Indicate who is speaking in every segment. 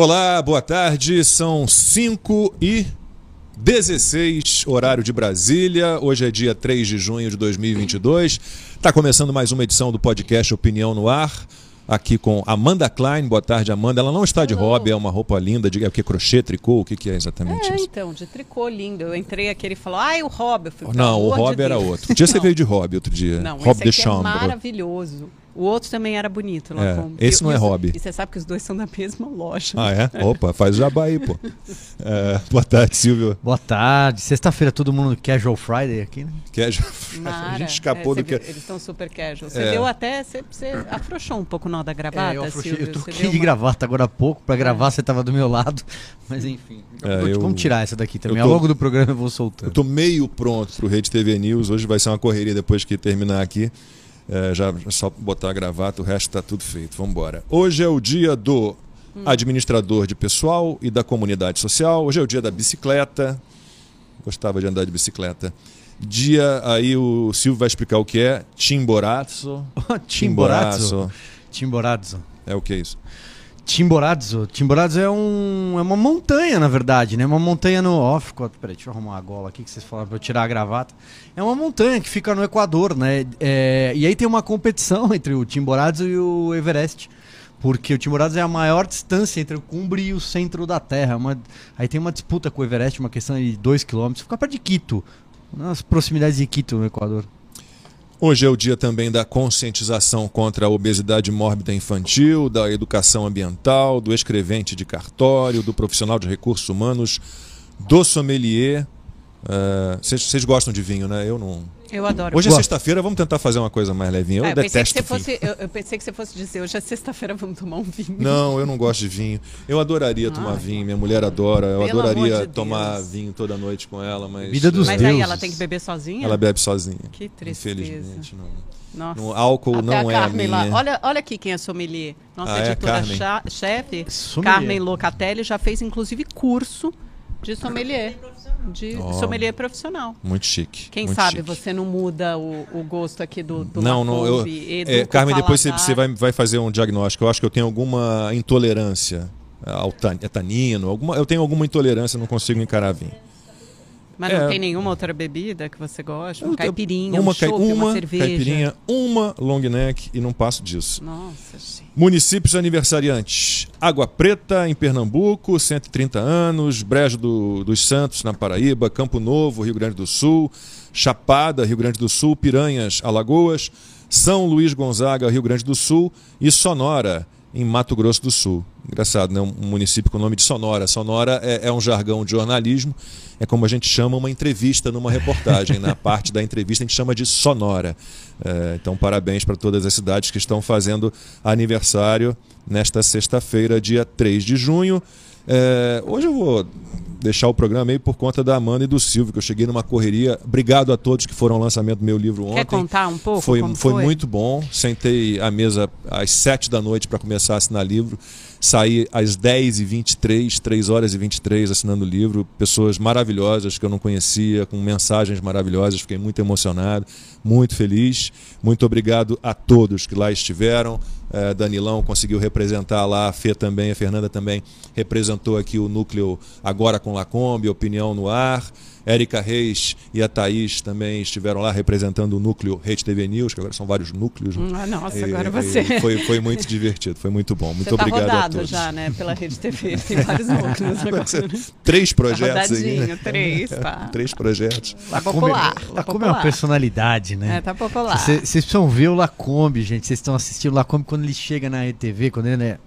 Speaker 1: Olá, boa tarde. São 5 e 16, horário de Brasília. Hoje é dia 3 de junho de 2022. Está começando mais uma edição do podcast Opinião no Ar. Aqui com Amanda Klein. Boa tarde, Amanda. Ela não está de
Speaker 2: Hello.
Speaker 1: hobby, é uma roupa linda. De, é o que? Crochê, tricô? O que, que é exatamente
Speaker 2: É,
Speaker 1: isso?
Speaker 2: então, de tricô lindo. Eu entrei aqui, ele falou, ai, o hobby. Eu falei,
Speaker 1: Não, o
Speaker 2: amor de
Speaker 1: hobby era
Speaker 2: Deus.
Speaker 1: outro. Um dia você veio de hobby outro dia.
Speaker 2: Não,
Speaker 1: hobby
Speaker 2: esse
Speaker 1: de
Speaker 2: aqui é maravilhoso. O outro também era bonito,
Speaker 1: É, esse
Speaker 2: E-
Speaker 1: não
Speaker 2: e
Speaker 1: é
Speaker 2: os-
Speaker 1: hobby.
Speaker 2: E você sabe que os dois são da mesma loja.
Speaker 1: Ah, é? Opa, faz o jabá aí, pô. É, boa tarde, Silvio.
Speaker 3: Boa tarde. Sexta-feira todo mundo Casual Friday aqui, né?
Speaker 1: Quer...
Speaker 2: Mara,
Speaker 1: A gente escapou
Speaker 2: é,
Speaker 1: do que.
Speaker 2: Eles estão super casual. Você
Speaker 1: É.
Speaker 2: deu até. Você, você afrouxou um pouco o nó da gravata,
Speaker 3: É, eu, afrouxei-
Speaker 2: Silvio.
Speaker 3: eu troquei de
Speaker 2: uma-
Speaker 3: gravata agora há pouco. Pra gravar você tava do meu lado. Mas enfim.
Speaker 1: É, eu-
Speaker 3: Vamos tirar essa daqui também.
Speaker 1: eu
Speaker 3: Ao
Speaker 1: tô-
Speaker 3: longo do programa eu vou
Speaker 1: Eu
Speaker 3: soltando.
Speaker 1: tô meio pronto pro Rede TV News. Hoje vai ser uma correria depois que terminar aqui. É, já só botar a gravata, o resto tá tudo feito. Vamos embora. Hoje é o dia do administrador de pessoal e da comunidade social. Hoje é o dia da bicicleta. Gostava de andar de bicicleta. Dia aí o Silvio vai explicar o que é Timborazzo.
Speaker 3: Timborazzo. Timborazzo.
Speaker 1: É o que é isso?
Speaker 3: Timborazzo. Timborazzo é, um, é uma montanha, na verdade, né? Uma montanha no. Ó, ficou. Peraí, deixa eu arrumar a gola aqui que vocês falaram pra eu tirar a gravata. É uma montanha que fica no Equador, né? É, e aí tem uma competição entre o Timborazzo e o Everest. Porque o Timborazzo é a maior distância entre o cumbre e o centro da Terra. Uma- aí tem uma disputa com o Everest, uma questão de 2 km. Fica perto de Quito, nas proximidades de Quito, no Equador.
Speaker 1: Hoje é o dia também da conscientização contra a obesidade mórbida infantil, da educação ambiental, do escrevente de cartório, do profissional de recursos humanos, do sommelier. É, Vocês vocês gostam de vinho, né? Eu não.
Speaker 2: Eu adoro.
Speaker 1: Hoje é sexta-feira, vamos tentar fazer uma coisa mais levinha. Eu
Speaker 2: É, que
Speaker 1: detesto
Speaker 2: você
Speaker 1: vinho.
Speaker 2: fosse, eu, eu pensei que você fosse dizer, hoje é sexta-feira, vamos tomar um vinho.
Speaker 1: Não, eu não gosto de vinho. Eu adoraria tomar
Speaker 2: Ai.
Speaker 1: vinho, minha mulher adora. Eu
Speaker 2: Pelo
Speaker 1: adoraria
Speaker 2: de
Speaker 1: tomar vinho toda noite com ela, mas.
Speaker 3: Vida dos
Speaker 1: é,
Speaker 2: Mas aí
Speaker 3: deuses.
Speaker 2: ela tem que beber sozinha?
Speaker 1: Ela bebe sozinha.
Speaker 2: Que tristeza.
Speaker 1: Infelizmente, não.
Speaker 2: Nossa.
Speaker 1: No álcool
Speaker 2: Até
Speaker 1: não
Speaker 2: a
Speaker 1: é a
Speaker 2: lá.
Speaker 1: minha.
Speaker 2: Olha, olha aqui quem é sommelier. Nossa
Speaker 1: Ah, é,
Speaker 2: editora
Speaker 1: Carmen?
Speaker 2: cha- chefe. Carmen Locatelli, já fez inclusive curso de sommelier. De
Speaker 1: Ó.
Speaker 2: sommelier profissional.
Speaker 1: Muito chique.
Speaker 2: Quem
Speaker 1: muito
Speaker 2: sabe
Speaker 1: chique.
Speaker 2: você não muda o, o gosto aqui do, do
Speaker 1: Não, não, eu. É, Carmen, depois você, você vai, vai fazer um diagnóstico. Eu acho que eu tenho alguma intolerância ao tan- a tanino. Alguma, eu tenho alguma intolerância, não consigo encarar vinho.
Speaker 2: Mas não
Speaker 1: é.
Speaker 2: tem nenhuma outra bebida que você gosta?
Speaker 1: Tenho-
Speaker 2: caipirinha,
Speaker 1: uma,
Speaker 2: um chopp, uma,
Speaker 1: uma
Speaker 2: cerveja?
Speaker 1: caipirinha, uma long neck e não passo disso.
Speaker 2: Nossa, gente.
Speaker 1: Municípios aniversariantes: Água Preta, em Pernambuco, 130 anos. Brejo do- dos Santos, na Paraíba. Campo Novo, Rio Grande do Sul. Chapada, Rio Grande do Sul. Piranhas, Alagoas. São Luís Gonzaga, Rio Grande do Sul. E Sonora, em Mato Grosso do Sul. Engraçado, né? Um município com o nome de Sonora. Sonora é, é um jargão de jornalismo. É como a gente chama uma entrevista numa reportagem. Na parte da entrevista a gente chama de sonora. É, então, parabéns para todas as cidades que estão fazendo aniversário nesta sexta-feira, dia 3 de junho. É, hoje eu vou deixar o programa aí por conta da Amanda e do Silvio, que eu cheguei numa correria. Obrigado a todos que foram ao lançamento do meu livro ontem.
Speaker 2: Quer contar um pouco
Speaker 1: Foi, foi,
Speaker 2: foi?
Speaker 1: muito bom. Sentei à mesa às 7 da noite para começar a assinar livro. Saí às 10h23, 3 horas e 23 assinando o livro. Pessoas maravilhosas que eu não conhecia, com mensagens maravilhosas. Fiquei muito emocionado, muito feliz. Muito obrigado a todos que lá estiveram. Eh, Danilão conseguiu representar lá, a Fê também, a Fernanda também representou aqui o núcleo Agora com Lacombe, Opinião no Ar. Érica Reis e a Thaís também estiveram lá representando o núcleo Rede TV News, que agora são vários núcleos. né?
Speaker 2: Ah, nossa,
Speaker 1: E-
Speaker 2: agora você.
Speaker 1: Foi, foi muito divertido, foi muito bom. Muito
Speaker 2: você tá
Speaker 1: obrigado a
Speaker 2: rodado
Speaker 1: todos.
Speaker 2: já, né? Pela Rede TV. Tem vários núcleos agora.
Speaker 1: Três
Speaker 2: Tá
Speaker 1: projetos aí.
Speaker 2: rodadinho,
Speaker 1: né?
Speaker 2: três, pá.
Speaker 1: Três projetos.
Speaker 2: Tá popular. Tá
Speaker 3: Lacombe é uma
Speaker 2: popular.
Speaker 3: Né?
Speaker 2: É, tá popular.
Speaker 3: Vocês vocês precisam ver o Lacombe, gente. Vocês estão assistindo o Lacombe quando ele chega na RTV, quando ele é.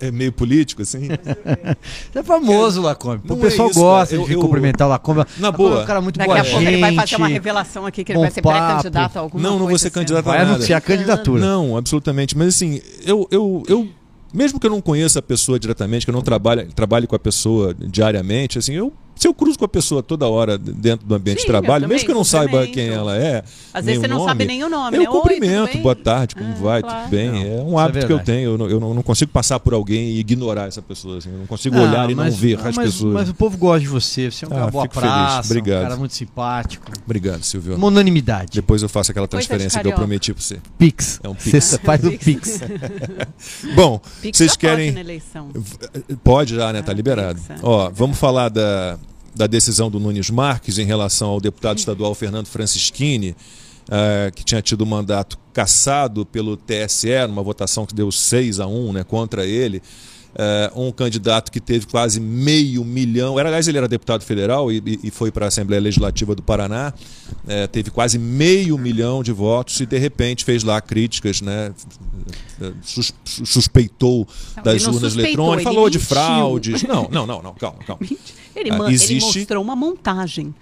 Speaker 1: É meio político, assim.
Speaker 3: É famoso o Lacombe. O pessoal
Speaker 1: é isso,
Speaker 3: gosta.
Speaker 1: Eu-
Speaker 3: de
Speaker 1: eu-
Speaker 3: cumprimentar o Lacombe.
Speaker 1: Na
Speaker 3: Lacombe
Speaker 1: boa.
Speaker 3: É um cara muito
Speaker 2: Daqui
Speaker 3: boa
Speaker 2: a pouco ele vai fazer uma
Speaker 3: gente.
Speaker 2: revelação aqui que ele
Speaker 3: bom
Speaker 2: vai ser pré-candidato a alguma
Speaker 1: Não, não vou
Speaker 2: coisa
Speaker 1: ser
Speaker 2: assim.
Speaker 1: candidato a
Speaker 3: Vai
Speaker 1: nada.
Speaker 3: anunciar a candidatura.
Speaker 1: Não, absolutamente. Mas assim, eu, eu, eu mesmo que eu não conheça a pessoa diretamente, que eu não trabalhe, trabalhe com a pessoa diariamente, assim, eu Se eu cruzo com a pessoa toda hora dentro do ambiente
Speaker 2: Sim,
Speaker 1: de trabalho,
Speaker 2: eu
Speaker 1: mesmo que eu não
Speaker 2: também,
Speaker 1: saiba quem
Speaker 2: cumprimento.
Speaker 1: ela é,
Speaker 2: Às vezes você não
Speaker 1: nome,
Speaker 2: sabe nem o nome,
Speaker 1: eu
Speaker 2: né? Oi,
Speaker 1: cumprimento,
Speaker 2: bem?
Speaker 1: boa tarde, como
Speaker 2: Ah,
Speaker 1: vai,
Speaker 2: claro.
Speaker 1: tudo bem.
Speaker 3: Não,
Speaker 1: é um
Speaker 3: é
Speaker 1: hábito que eu tenho. Eu não, eu não- não consigo passar por alguém e ignorar essa pessoa. assim, eu não consigo
Speaker 3: Ah,
Speaker 1: olhar e não
Speaker 3: mas-
Speaker 1: ver
Speaker 3: ah,
Speaker 1: as
Speaker 3: mas,
Speaker 1: pessoas.
Speaker 3: Mas o povo gosta de você. Você é um
Speaker 1: Ah,
Speaker 3: cara boa praça,
Speaker 1: Obrigado.
Speaker 3: um cara muito simpático.
Speaker 1: Obrigado, Silvio.
Speaker 3: Uma unanimidade.
Speaker 1: Depois eu faço aquela transferência que eu prometi pra você.
Speaker 3: Pix.
Speaker 1: É um pix.
Speaker 3: Você faz o
Speaker 2: Pix.
Speaker 1: Bom,
Speaker 2: Pix
Speaker 1: vocês querem.
Speaker 2: pode eleição.
Speaker 1: Pode já, né? Tá
Speaker 2: Ah,
Speaker 1: liberado.
Speaker 2: É.
Speaker 1: Ó, vamos falar da, da decisão do Nunes Marques em relação ao deputado estadual Fernando Francischini, eh, que tinha tido o mandato cassado pelo TSE, numa votação que deu 6 a 1 né, contra ele. Eh, um candidato que teve quase meio milhão. Era, aliás, ele era deputado federal e, e- foi para a Assembleia Legislativa do Paraná. Eh, teve quase meio milhão de votos e, de repente, fez lá críticas, né? sus- suspeitou
Speaker 2: Não,
Speaker 1: das urnas
Speaker 2: suspeitou,
Speaker 1: eletrônicas,
Speaker 2: ele
Speaker 1: falou de
Speaker 2: mentiu.
Speaker 1: fraudes. Não, não, não, não, calma, calma.
Speaker 2: Ele,
Speaker 1: Ah,
Speaker 2: man- ele
Speaker 1: existe-
Speaker 2: mostrou uma montagem.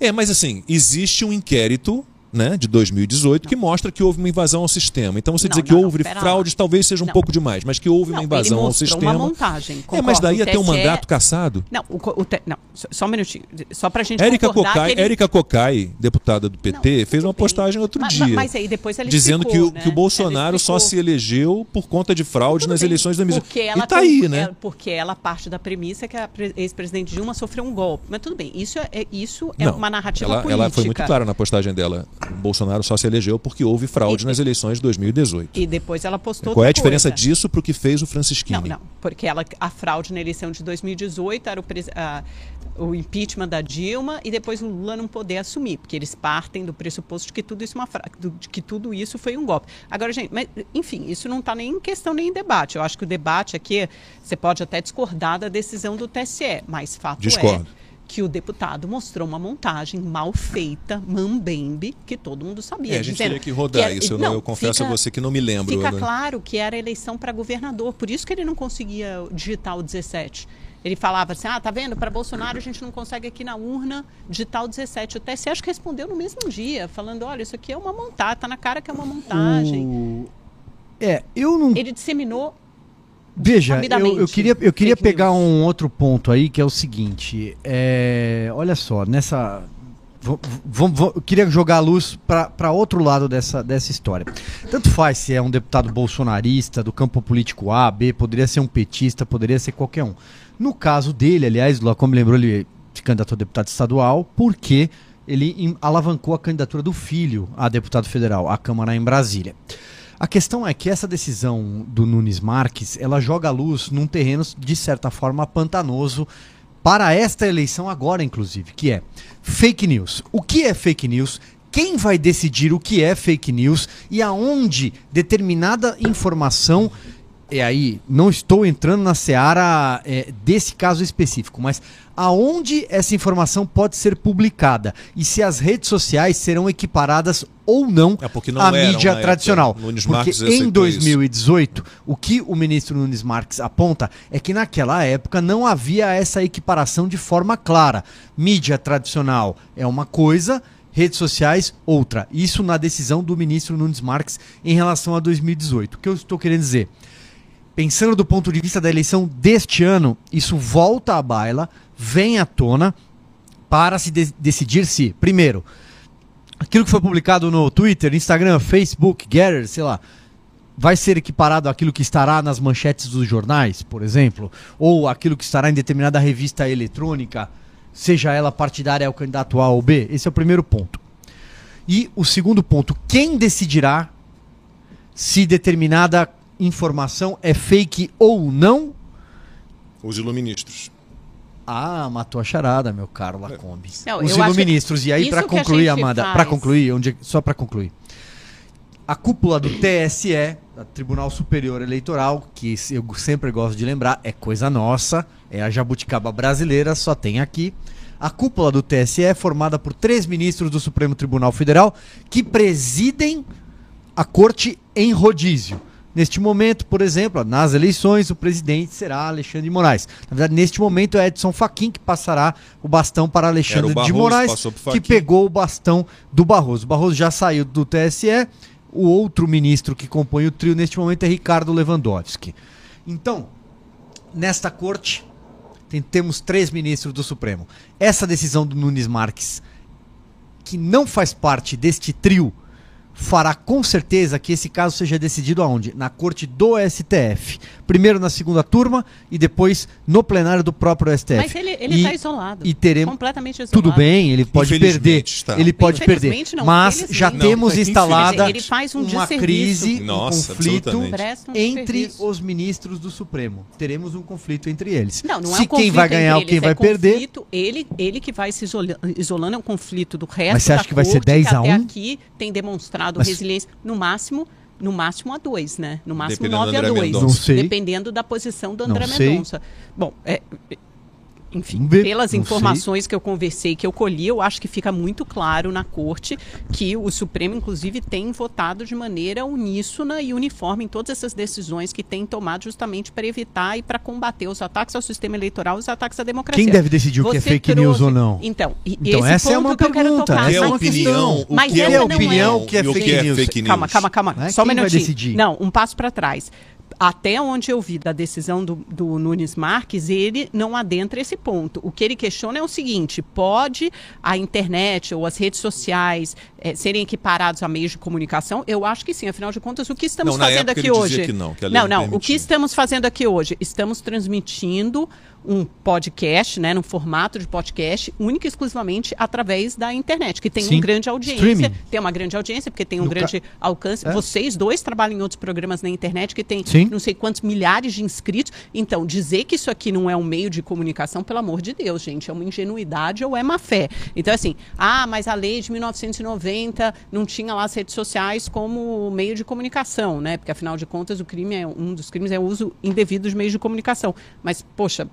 Speaker 1: É, mas assim, existe um inquérito né, de 2018 que mostra que houve uma invasão ao sistema. Então você
Speaker 2: Não,
Speaker 1: dizer que
Speaker 2: não, não,
Speaker 1: houve
Speaker 2: pera lá.
Speaker 1: fraudes talvez seja um
Speaker 2: Não.
Speaker 1: pouco demais, mas que houve
Speaker 2: Não,
Speaker 1: uma invasão ao sistema.
Speaker 2: uma montagem.
Speaker 1: é, mas
Speaker 2: concordo,
Speaker 1: daí ter um mandato cassado.
Speaker 2: Não, o, o te- não, só, um minutinho. Só pra gente
Speaker 1: Érica Cocai,
Speaker 2: que ele...
Speaker 1: Érica Cocai, deputada do PT,
Speaker 2: Não,
Speaker 1: fez uma postagem outro
Speaker 2: Mas-
Speaker 1: dia.
Speaker 2: mas aí depois ela
Speaker 1: dizendo que
Speaker 2: explicou,
Speaker 1: o,
Speaker 2: né?
Speaker 1: que o Bolsonaro só se elegeu por conta de fraude
Speaker 2: Tudo
Speaker 1: nas
Speaker 2: bem,
Speaker 1: eleições de 2018.
Speaker 2: Porque ela
Speaker 1: e tá aí, né?
Speaker 2: ela- porque ela parte da premissa que a pre- ex-presidente Dilma sofreu um golpe. Mas tudo bem, isso é, é- isso é
Speaker 1: Não,
Speaker 2: uma narrativa
Speaker 1: ela,
Speaker 2: política.
Speaker 1: ela foi muito clara na postagem dela. Bolsonaro só se elegeu porque houve fraude
Speaker 2: E-
Speaker 1: nas eleições de 2018.
Speaker 2: E depois ela postou
Speaker 1: Qual é a diferença
Speaker 2: coisa.
Speaker 1: disso para o que fez o Francisquini?
Speaker 2: Não, não, porque ela, a fraude na eleição de 2018 era o, a- o impeachment da Dilma e depois o Lula não poder assumir, porque eles partem do pressuposto de que tudo isso, é uma de que tudo isso foi um golpe. Agora, gente, mas, enfim, isso não está nem em questão nem em debate. Eu acho que o debate aqui, você pode até discordar da decisão do TSE, mas fato
Speaker 1: Discordo.
Speaker 2: é que o deputado mostrou uma montagem mal feita, mambembe, que todo mundo sabia.
Speaker 1: É, a gente
Speaker 2: dizendo
Speaker 1: teria que rodar
Speaker 2: era-
Speaker 1: isso. Eu, não, eu confesso
Speaker 2: fica-
Speaker 1: a você que não me lembro.
Speaker 2: Fica
Speaker 1: né?
Speaker 2: claro que era eleição para governador, por isso que ele não conseguia digitar o 17. Ele falava assim: ah, tá vendo? Para Bolsonaro a gente não consegue aqui na urna digitar o 17. O TSE acho que respondeu no mesmo dia, falando: olha, isso aqui é uma montagem, tá na cara que é uma montagem.
Speaker 3: O- É, eu não
Speaker 2: Ele disseminou.
Speaker 3: Veja, eu, eu queria, eu queria
Speaker 2: fake
Speaker 3: pegar
Speaker 2: news.
Speaker 3: um outro ponto aí, que é o seguinte. é, olha só, nessa. v- v- v- Eu queria jogar a luz para outro lado dessa, dessa história. Tanto faz se é um deputado bolsonarista, do campo político A, B, poderia ser um petista, poderia ser qualquer um. No caso dele, aliás, lá como lembrou, ele se candidatou a deputado estadual, porque ele alavancou a candidatura do filho a deputado federal, à Câmara em Brasília. A questão é que essa decisão do Nunes Marques, ela joga a luz num terreno de certa forma pantanoso para esta eleição agora, inclusive, que é fake news. O que é fake news? Quem vai decidir o que é fake news e aonde determinada informação e aí, não estou entrando na seara é, desse caso específico, mas aonde essa informação pode ser publicada e se as redes sociais serão equiparadas ou não
Speaker 1: É, não
Speaker 3: à mídia
Speaker 1: na
Speaker 3: tradicional. Porque em
Speaker 1: aceitou
Speaker 3: 2018, o que o ministro Nunes Marques aponta é que naquela época não havia essa equiparação de forma clara. Mídia tradicional é uma coisa, redes sociais outra. Isso na decisão do ministro Nunes Marques em relação a 2018. O que eu estou querendo dizer? pensando do ponto de vista da eleição deste ano, isso volta à baila, vem à tona para se de- decidir se, primeiro, aquilo que foi publicado no Twitter, Instagram, Facebook, Gather, sei lá, vai ser equiparado àquilo que estará nas manchetes dos jornais, por exemplo, ou aquilo que estará em determinada revista eletrônica, seja ela partidária ao candidato A ou B. Esse é o primeiro ponto. E o segundo ponto, quem decidirá se determinada informação é fake ou não?
Speaker 1: Os iluministros.
Speaker 3: Ah, matou a charada, meu caro Lacombe.
Speaker 2: Não,
Speaker 3: Os iluministros. E aí, para
Speaker 2: a
Speaker 3: concluir, Amanda,
Speaker 2: faz-
Speaker 3: para concluir, onde, só para concluir. A cúpula do TSE, Tribunal Superior Eleitoral, que eu sempre gosto de lembrar, é coisa nossa, é a jabuticaba brasileira, só tem aqui. A cúpula do TSE é formada por três ministros do Supremo Tribunal Federal que presidem a corte em rodízio. Neste momento, por exemplo, nas eleições, o presidente será Alexandre de Moraes. Na verdade, neste momento é Edson Fachin que passará o bastão para Alexandre
Speaker 1: Era o
Speaker 3: de
Speaker 1: Barroso,
Speaker 3: Moraes, que pegou o bastão do Barroso. O Barroso já saiu do TSE. O outro ministro que compõe o trio neste momento é Ricardo Lewandowski. Então, nesta corte, tem- temos três ministros do Supremo. Essa decisão do Nunes Marques, que não faz parte deste trio, fará com certeza que esse caso seja decidido aonde? Na corte do STF. Primeiro na segunda turma e depois no plenário do próprio STF.
Speaker 2: Mas ele está isolado.
Speaker 3: e teremos
Speaker 2: completamente isolado.
Speaker 3: tudo bem, ele pode perder.
Speaker 1: está.
Speaker 3: Ele pode perder.
Speaker 2: Não,
Speaker 3: mas já
Speaker 2: Não,
Speaker 3: temos
Speaker 1: é
Speaker 3: instalada
Speaker 2: infelizmente. Ele faz um
Speaker 3: uma crise,
Speaker 1: Nossa,
Speaker 3: um conflito entre os ministros do Supremo. Teremos um conflito entre eles.
Speaker 2: Não, não é
Speaker 3: Se
Speaker 2: um
Speaker 3: quem
Speaker 2: conflito
Speaker 3: vai ganhar ou quem
Speaker 2: eles,
Speaker 3: vai
Speaker 2: é
Speaker 3: perder,
Speaker 2: conflito, ele, ele que vai se isola- isolando, é um conflito do resto
Speaker 3: Mas você acha
Speaker 2: da
Speaker 3: que vai ser
Speaker 2: corte,
Speaker 3: 10 a
Speaker 2: que até
Speaker 3: 1?
Speaker 2: aqui tem demonstrado
Speaker 3: Mas-
Speaker 2: resiliência, no máximo, no máximo a 2, né? No máximo
Speaker 1: Dependendo do
Speaker 2: 9 a
Speaker 1: André
Speaker 2: 2.
Speaker 1: Mendonça.
Speaker 3: Não sei.
Speaker 2: Dependendo da posição do André. Mendonça. Bom, é, enfim,
Speaker 3: ver.
Speaker 2: pelas informações que eu conversei, que eu colhi, eu acho que fica muito claro na corte que o Supremo, inclusive, tem votado de maneira uníssona e uniforme em todas essas decisões que tem tomado justamente para evitar e para combater os ataques ao sistema eleitoral e os ataques à democracia.
Speaker 3: Quem deve decidir o que é fake news ou não?
Speaker 2: Então, e
Speaker 3: Então,
Speaker 2: esse
Speaker 3: essa é uma
Speaker 2: que eu quero
Speaker 3: pergunta.
Speaker 2: tocar.
Speaker 1: Que é
Speaker 3: Essa
Speaker 2: Mas-
Speaker 1: opinião? O que é
Speaker 3: opinião,
Speaker 2: é-
Speaker 3: o que é
Speaker 1: e o
Speaker 3: fake
Speaker 1: que é
Speaker 3: news?
Speaker 1: fake news?
Speaker 2: Calma, calma, calma.
Speaker 3: É?
Speaker 2: Só um
Speaker 3: Quem vai
Speaker 2: minutinho.
Speaker 3: decidir?
Speaker 2: Não, um passo para trás. Até onde eu vi da decisão do, do Nunes Marques, ele não adentra esse ponto. O que ele questiona é o seguinte: pode a internet ou as redes sociais eh, serem equiparados a meios de comunicação? Eu acho que sim. Afinal de contas, o que estamos
Speaker 1: Não,
Speaker 2: fazendo aqui hoje?
Speaker 1: que não, que
Speaker 2: não,
Speaker 1: não
Speaker 2: não. O que estamos fazendo aqui hoje? Estamos transmitindo um podcast, né, no formato de podcast, única e exclusivamente através da internet, que tem
Speaker 3: Sim.
Speaker 2: uma grande audiência,
Speaker 3: Streaming.
Speaker 2: tem uma grande audiência, porque tem um
Speaker 3: No ca-
Speaker 2: grande alcance.
Speaker 3: É.
Speaker 2: Vocês dois trabalham em outros programas na internet que tem
Speaker 3: Sim.
Speaker 2: não sei quantos milhares de inscritos. Então, dizer que isso aqui não é um meio de comunicação, pelo amor de Deus, gente, é uma ingenuidade ou é má fé. Então, assim, ah, mas a lei de 1990 não tinha lá as redes sociais como meio de comunicação, né? Porque afinal de contas, o crime é um dos crimes é o uso indevido dos meios de comunicação. Mas, poxa,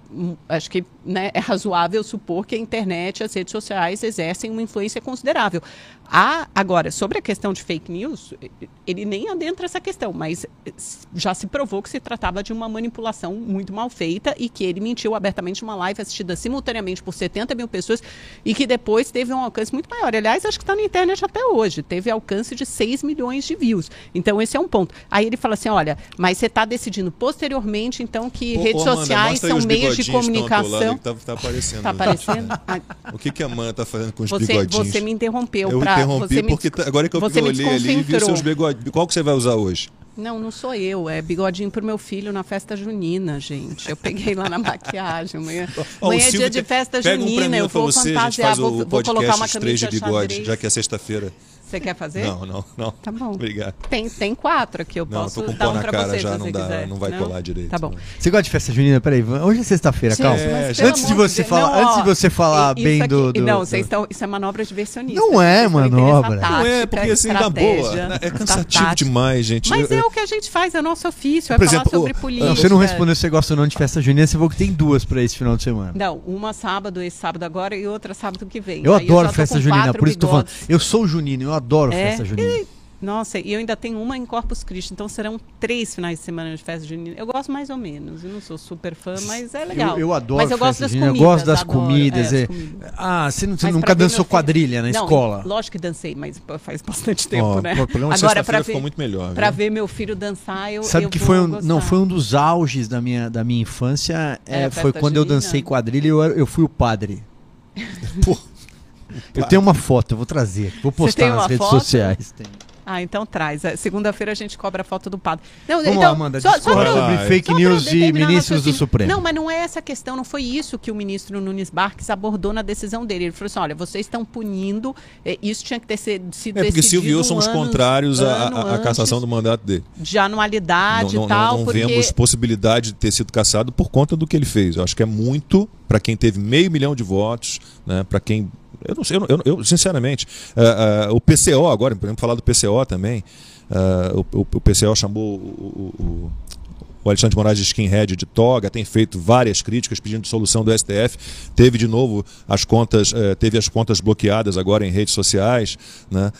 Speaker 2: acho que né, é razoável supor que a internet e as redes sociais exercem uma influência considerável. Agora, sobre a questão de fake news, ele nem adentra essa questão, mas já se provou que se tratava de uma manipulação muito mal feita e que ele mentiu abertamente numa live assistida simultaneamente por 70 mil pessoas e que depois teve um alcance muito maior. Aliás, acho que está na internet até hoje. Teve alcance de 6 milhões de views. Então, esse é um ponto. Aí ele fala assim: olha, mas você está decidindo posteriormente, então, que
Speaker 1: Ô,
Speaker 2: redes
Speaker 1: ô,
Speaker 2: sociais são
Speaker 1: os
Speaker 2: meios de comunicação.
Speaker 1: que Tá, aparecendo.
Speaker 2: Tá aparecendo? Ah,
Speaker 1: O que, que a Amanda tá fazendo com os
Speaker 2: Você,
Speaker 1: bigodinhos?
Speaker 2: você me interrompeu
Speaker 1: Eu
Speaker 2: pra,
Speaker 1: interrompi
Speaker 2: você me
Speaker 1: porque agora que eu, eu olhei ali e vi seus bigodinhos. Qual que você vai usar hoje?
Speaker 2: Não, não sou eu. É bigodinho pro meu filho na festa junina, gente. Eu peguei lá na maquiagem. Amanhã,
Speaker 1: Ó, o
Speaker 2: amanhã é dia de festa
Speaker 1: um
Speaker 2: junina. eu
Speaker 1: um pra
Speaker 2: vou
Speaker 1: você,
Speaker 2: fantasiar. Vou, vou colocar uma
Speaker 1: Os Três de
Speaker 2: camisa
Speaker 1: Bigode,
Speaker 2: xadrez.
Speaker 1: já que é sexta-feira.
Speaker 2: Você quer fazer?
Speaker 1: Não, não, não.
Speaker 2: Tá bom.
Speaker 1: Obrigado.
Speaker 2: Tem, tem quatro aqui. Eu
Speaker 1: Não,
Speaker 2: posso
Speaker 1: tô com
Speaker 2: dar um
Speaker 1: na
Speaker 2: pra
Speaker 1: cara
Speaker 2: você,
Speaker 1: já,
Speaker 2: se
Speaker 1: não
Speaker 2: você
Speaker 1: dá-
Speaker 2: quiser.
Speaker 1: não vai colar direito,
Speaker 2: Tá bom.
Speaker 1: não.
Speaker 3: Você gosta de festa junina? Peraí, hoje é sexta-feira, calma.
Speaker 2: pelo
Speaker 3: antes de você
Speaker 2: Deus,
Speaker 3: falar,
Speaker 2: não, ó,
Speaker 3: antes de você falar
Speaker 2: isso
Speaker 3: bem
Speaker 2: aqui-
Speaker 3: do, do-
Speaker 2: Não, vocês estão. Isso é manobra diversionista.
Speaker 3: Não é
Speaker 2: Vocês estão
Speaker 3: manobra.
Speaker 2: interessa
Speaker 1: Não é,
Speaker 2: tática,
Speaker 1: porque assim, na boa, né, é cansativo
Speaker 2: tática.
Speaker 1: demais, gente.
Speaker 2: Mas
Speaker 1: Eu-
Speaker 2: é o que a gente faz, é o nosso ofício, é
Speaker 1: Por
Speaker 2: falar
Speaker 1: exemplo,
Speaker 2: sobre política.
Speaker 3: Não, você não respondeu se você gosta ou não de festa junina, você falou que tem duas pra esse final de semana.
Speaker 2: Não, uma sábado, esse sábado agora e outra sábado que vem.
Speaker 3: Eu adoro festa junina, por isso que tô falando. Eu sou junino, eu adoro
Speaker 2: É?
Speaker 3: festa junina.
Speaker 2: Nossa, e eu ainda tenho uma em Corpus Christi, então serão três finais de semana de festa junina. Eu gosto mais ou menos, eu não sou super fã, mas é legal.
Speaker 3: Eu, eu adoro
Speaker 2: mas eu gosto das
Speaker 3: junina,
Speaker 2: comidas.
Speaker 3: eu gosto das
Speaker 2: adoro,
Speaker 3: comidas.
Speaker 2: é,
Speaker 3: é.
Speaker 2: comidas.
Speaker 3: Ah, você, não- você nunca dançou quadrilha na
Speaker 2: Não,
Speaker 3: escola?
Speaker 2: Lógico que dancei, mas faz bastante tempo,
Speaker 1: Ó,
Speaker 2: né?
Speaker 1: de
Speaker 2: Agora, pra
Speaker 1: ficou
Speaker 2: ver,
Speaker 1: muito melhor.
Speaker 2: pra
Speaker 1: viu?
Speaker 2: ver meu filho dançar, eu
Speaker 3: Sabe
Speaker 2: eu
Speaker 3: que foi um,
Speaker 2: gostar.
Speaker 3: não foi um dos auges da minha, da minha infância
Speaker 2: É,
Speaker 3: é, foi quando eu
Speaker 2: junina.
Speaker 3: dancei quadrilha e eu, eu fui o padre.
Speaker 1: Pô,
Speaker 3: Eu tenho uma foto, eu vou trazer. Vou postar nas redes
Speaker 2: foto?
Speaker 3: sociais. Tem.
Speaker 2: Ah, então traz. É, Segunda-feira a gente cobra a foto do padre. Não,
Speaker 3: Vamos
Speaker 2: então,
Speaker 3: lá, Amanda,
Speaker 2: só- só pra
Speaker 3: sobre fake
Speaker 2: Só
Speaker 3: news e ministros do. Supremo.
Speaker 2: Não, mas não é essa questão, não foi isso que o ministro Nunes Marques abordou na decisão dele. Ele falou assim: olha, vocês estão punindo, eh, isso tinha que ter sido sido
Speaker 1: É porque
Speaker 2: decidido
Speaker 1: Silvio e eu somos
Speaker 2: anos-
Speaker 1: contrários à- cassação do mandato dele.
Speaker 2: de anualidade
Speaker 1: não,
Speaker 2: e
Speaker 1: não-
Speaker 2: tal,
Speaker 1: não
Speaker 2: porque
Speaker 1: vemos possibilidade de ter sido cassado por conta do que ele fez. Eu acho que é muito para quem teve meio milhão de votos, né, para quem. Eu não sei, eu, eu, sinceramente, ah, ah, o PCO agora, podemos falar do PCO também. ah, o, o- PCO chamou o, o- o- Alexandre de Moraes de skinhead de toga, tem feito várias críticas pedindo dissolução do STF. Teve de novo as contas, teve as contas bloqueadas agora em redes sociais. Né?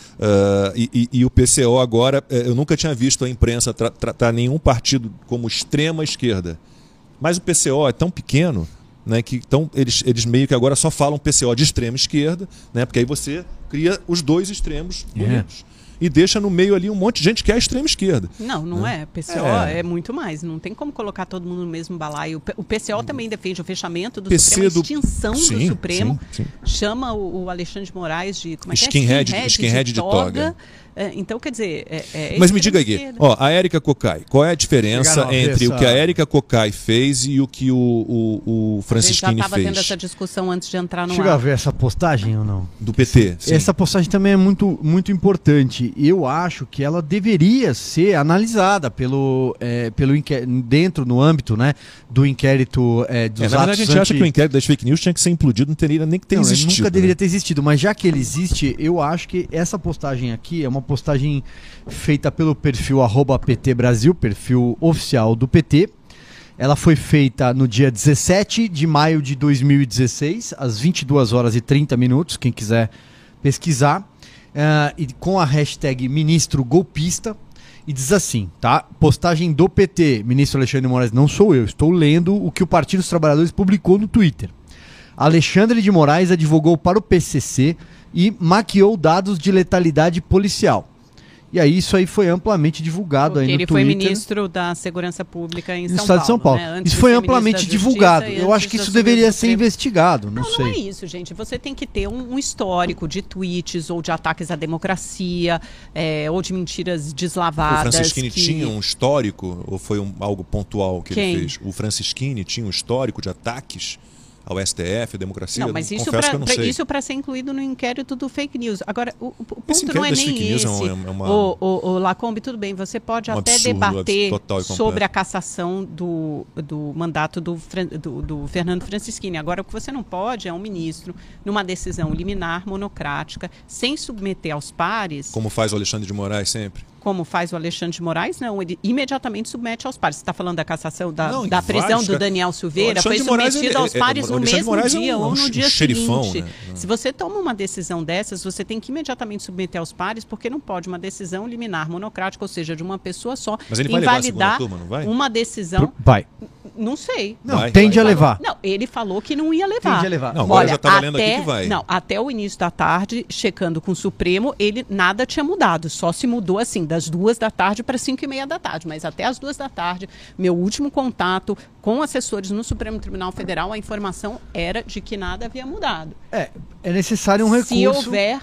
Speaker 1: E, e- e o PCO agora, eu nunca tinha visto a imprensa tra- tratar nenhum partido como extrema esquerda. Mas o PCO é tão pequeno né, que tão, eles, eles meio que agora só falam PCO de extrema esquerda, né, porque aí você cria os dois extremos
Speaker 3: É.
Speaker 1: bonitos. e deixa no meio ali um monte de gente que é a extrema esquerda.
Speaker 2: Não, não é. PCO é. é. muito mais. Não tem como colocar todo mundo no mesmo balaio. O PCO também defende o fechamento do
Speaker 1: PC
Speaker 2: Supremo,
Speaker 1: do...
Speaker 2: a extinção
Speaker 1: sim,
Speaker 2: do Supremo.
Speaker 1: Sim, sim.
Speaker 2: Chama o, Alexandre de Moraes de. Como é
Speaker 1: skinhead,
Speaker 2: que é?
Speaker 1: Skinhead, de, toga. De toga.
Speaker 2: É, então, quer dizer. É, é
Speaker 1: Mas me diga aqui, ó, a Érica Cocai, qual é a diferença entre o que a Érica Cocai fez e o que o, o, o Francisquini fez? já estava
Speaker 2: tendo essa discussão antes de entrar no
Speaker 3: Chega
Speaker 2: ar.
Speaker 3: a ver essa postagem ou não?
Speaker 1: Do PT.
Speaker 3: Sim. Essa postagem também é muito, muito importante. Eu acho que ela deveria ser analisada pelo, é, pelo dentro, no âmbito né, do inquérito é, dos
Speaker 1: é, Na verdade, a gente
Speaker 3: anti...
Speaker 1: acha que o inquérito das fake news tinha que ser implodido, não teria nem que ter não, existido.
Speaker 3: Nunca né? deveria ter existido, mas já que ele existe, eu acho que essa postagem aqui é uma postagem feita pelo perfil PT Brasil, perfil oficial do PT. Ela foi feita no dia 17 de maio de 2016, às 22 horas e 30 minutos, quem quiser pesquisar, uh, e com a hashtag ministro golpista. E diz assim, tá? Postagem do PT, ministro Alexandre Moraes, não sou eu, estou lendo o que o Partido dos Trabalhadores publicou no Twitter. Alexandre de Moraes advogou para o PCC e maquiou dados de letalidade policial. E aí isso aí foi amplamente divulgado Porque aí no
Speaker 2: ele
Speaker 3: Twitter.
Speaker 2: foi ministro da Segurança Pública em
Speaker 3: no
Speaker 2: São
Speaker 3: estado de São Paulo.
Speaker 2: Né?
Speaker 3: Isso foi amplamente divulgado. Eu acho que isso deveria ser investigado. Não, não, sei.
Speaker 2: Não é isso, gente. Você tem que ter um, um histórico de tweets ou de ataques à democracia é, ou de mentiras deslavadas.
Speaker 1: O Francisquini
Speaker 2: que...
Speaker 1: tinha um histórico ou foi um, algo pontual que
Speaker 2: Quem?
Speaker 1: ele fez? O Francisquini tinha um histórico de ataques ao STF, a democracia?
Speaker 2: Não, mas isso para isso para ser incluído no inquérito do fake news. Agora, o, o ponto não é nem esse. É uma, o, o, o, Lacombe, tudo bem, você pode um até debater sobre a cassação do, do mandato do, do, do Fernando Francischini. Agora, o que você não pode é um ministro, numa decisão liminar, monocrática, sem submeter aos pares...
Speaker 1: Como faz o Alexandre de Moraes sempre?
Speaker 2: Como faz o Alexandre de Moraes, não, ele imediatamente submete aos pares. Você está falando da cassação, da, não, da prisão do Daniel Silveira, foi submetido aos pares no mesmo
Speaker 1: Moraes
Speaker 2: dia
Speaker 1: é um,
Speaker 2: ou no
Speaker 1: um
Speaker 2: dia
Speaker 1: xerifão,
Speaker 2: seguinte.
Speaker 1: Né?
Speaker 2: Se você toma uma decisão dessas, você tem que imediatamente submeter aos pares, porque não pode uma decisão liminar monocrática, ou seja, de uma pessoa só,
Speaker 1: Mas ele
Speaker 2: invalidar
Speaker 1: turma, não vai?
Speaker 2: uma decisão.
Speaker 3: Vai.
Speaker 2: Não sei.
Speaker 3: Não, vai, tende vai. a levar.
Speaker 2: Não, ele falou que não ia levar.
Speaker 3: Tende a levar.
Speaker 1: Não, agora
Speaker 2: Olha,
Speaker 1: já estava lendo
Speaker 2: até,
Speaker 1: aqui que vai.
Speaker 2: Não, até o início da tarde, checando com o Supremo, ele nada tinha mudado. Só se mudou assim, das duas da tarde para cinco e meia da tarde. Mas até as duas da tarde, meu último contato com assessores no Supremo Tribunal Federal, a informação era de que nada havia mudado.
Speaker 3: É, é necessário um recurso.
Speaker 2: Se houver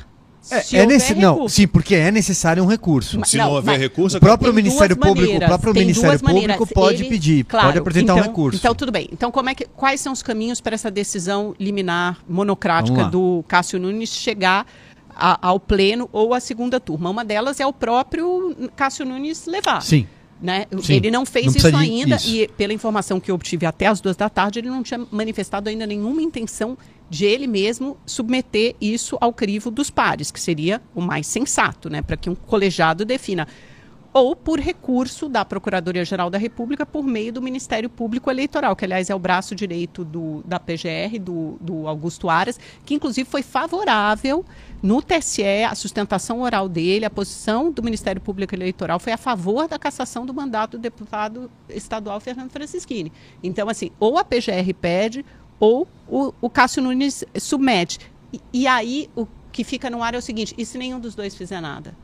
Speaker 3: é, é nesse, não, sim, porque é necessário um recurso.
Speaker 1: Mas, se não, não houver recurso,
Speaker 3: o próprio Ministério Público, o próprio Ministério Público pode
Speaker 2: Ele,
Speaker 3: pedir,
Speaker 2: claro,
Speaker 3: pode apresentar
Speaker 2: então,
Speaker 3: um recurso.
Speaker 2: Então tudo bem. Então como é que, quais são os caminhos para essa decisão liminar monocrática do Cássio Nunes chegar a, ao pleno ou à segunda turma? Uma delas é o próprio Cássio Nunes levar.
Speaker 3: Sim.
Speaker 2: Né?
Speaker 3: Sim,
Speaker 2: ele não fez não isso ainda
Speaker 3: isso.
Speaker 2: e pela informação que eu obtive até as duas da tarde, ele não tinha manifestado ainda nenhuma intenção de ele mesmo submeter isso ao crivo dos pares, que seria o mais sensato, né, para que um colegiado defina. Ou por recurso da Procuradoria-Geral da República por meio do Ministério Público Eleitoral, que, aliás, é o braço direito do, da PGR, do, do Augusto Aras, que, inclusive, foi favorável no TSE, a sustentação oral dele, a posição do Ministério Público Eleitoral foi a favor da cassação do mandato do deputado estadual Fernando Francischini. Então, assim, ou a PGR pede, ou o, o Cássio Nunes submete. E, e, aí o que fica no ar é o seguinte: e se nenhum dos dois fizer nada?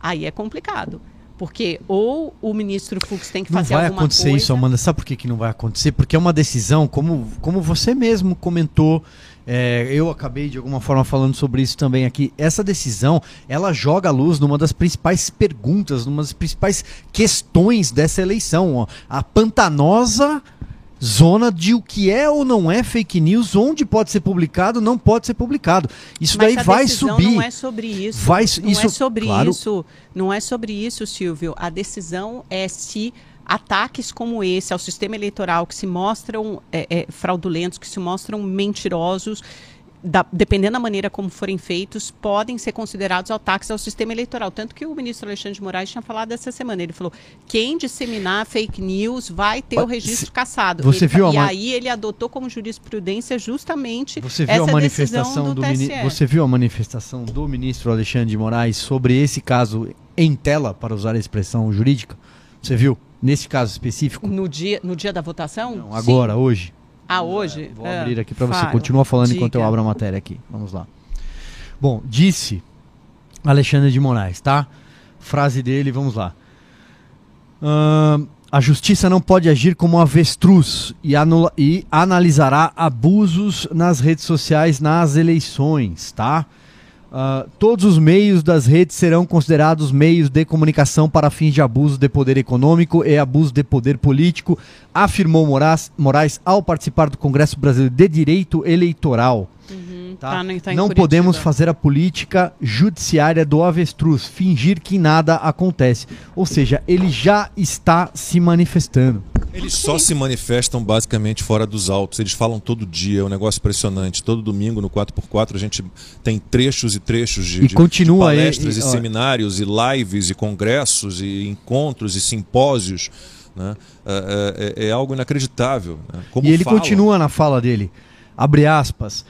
Speaker 2: Aí é complicado. Porque ou o ministro Fux tem que fazer alguma coisa...
Speaker 3: Não vai acontecer isso, Amanda. Sabe por que, que não vai acontecer? Porque é uma decisão, como, como você mesmo comentou, é, eu acabei de alguma forma falando sobre isso também aqui. Essa decisão, ela joga a luz numa das principais perguntas, numa das principais questões dessa eleição. Ó. A pantanosa zona de o que é ou não é fake news, onde pode ser publicado, não pode ser publicado. Isso
Speaker 2: Mas
Speaker 3: daí vai subir.
Speaker 2: Não é sobre isso.
Speaker 3: Vai,
Speaker 2: não
Speaker 3: isso,
Speaker 2: é sobre
Speaker 3: claro.
Speaker 2: isso. Não é sobre isso, Silvio. A decisão é se ataques como esse ao sistema eleitoral que se mostram é, é, fraudulentos, que se mostram mentirosos da, dependendo da maneira como forem feitos, podem ser considerados ataques ao sistema eleitoral. Tanto que o ministro Alexandre de Moraes tinha falado essa semana. Ele falou: quem disseminar fake news vai ter o registro cassado.
Speaker 3: Você
Speaker 2: ele,
Speaker 3: viu
Speaker 2: e
Speaker 3: a
Speaker 2: aí ele adotou como jurisprudência justamente
Speaker 3: você viu
Speaker 2: essa
Speaker 3: a manifestação
Speaker 2: do,
Speaker 3: do mini... Você viu a manifestação do ministro Alexandre de Moraes sobre esse caso em tela, para usar a expressão jurídica? Você viu? Nesse caso específico?
Speaker 2: No dia, no dia da votação?
Speaker 3: Não, agora,
Speaker 2: Sim.
Speaker 3: hoje.
Speaker 2: Ah, hoje?
Speaker 3: Vou
Speaker 2: é,
Speaker 3: abrir aqui para você. Continua falando
Speaker 2: diga.
Speaker 3: enquanto eu abro a matéria aqui. Vamos lá. Bom, disse Alexandre de Moraes, tá? frase dele, vamos lá. Ahn, a justiça não pode agir como avestruz e, anula- e analisará abusos nas redes sociais nas eleições, tá? Ah, todos os meios das redes serão considerados meios de comunicação para fins de abuso de poder econômico e abuso de poder político, afirmou Moraes, Moraes ao participar do Congresso Brasileiro de Direito Eleitoral. Tá?
Speaker 2: Tá tá em
Speaker 3: não podemos fazer a política judiciária do avestruz, fingir que nada acontece. Ou seja, ele já está se manifestando.
Speaker 1: Eles só se manifestam basicamente fora dos autos. Eles falam todo dia, é um negócio impressionante. Todo domingo no 4x4 a gente tem trechos e trechos de,
Speaker 3: E
Speaker 1: de-
Speaker 3: continua
Speaker 1: de
Speaker 3: aí,
Speaker 1: palestras
Speaker 3: e-
Speaker 1: e,
Speaker 3: ó.
Speaker 1: seminários e lives e congressos e encontros e simpósios. Né? É, é- é algo inacreditável. né? Como
Speaker 3: e ele
Speaker 1: falam.
Speaker 3: continua na fala dele, abre aspas,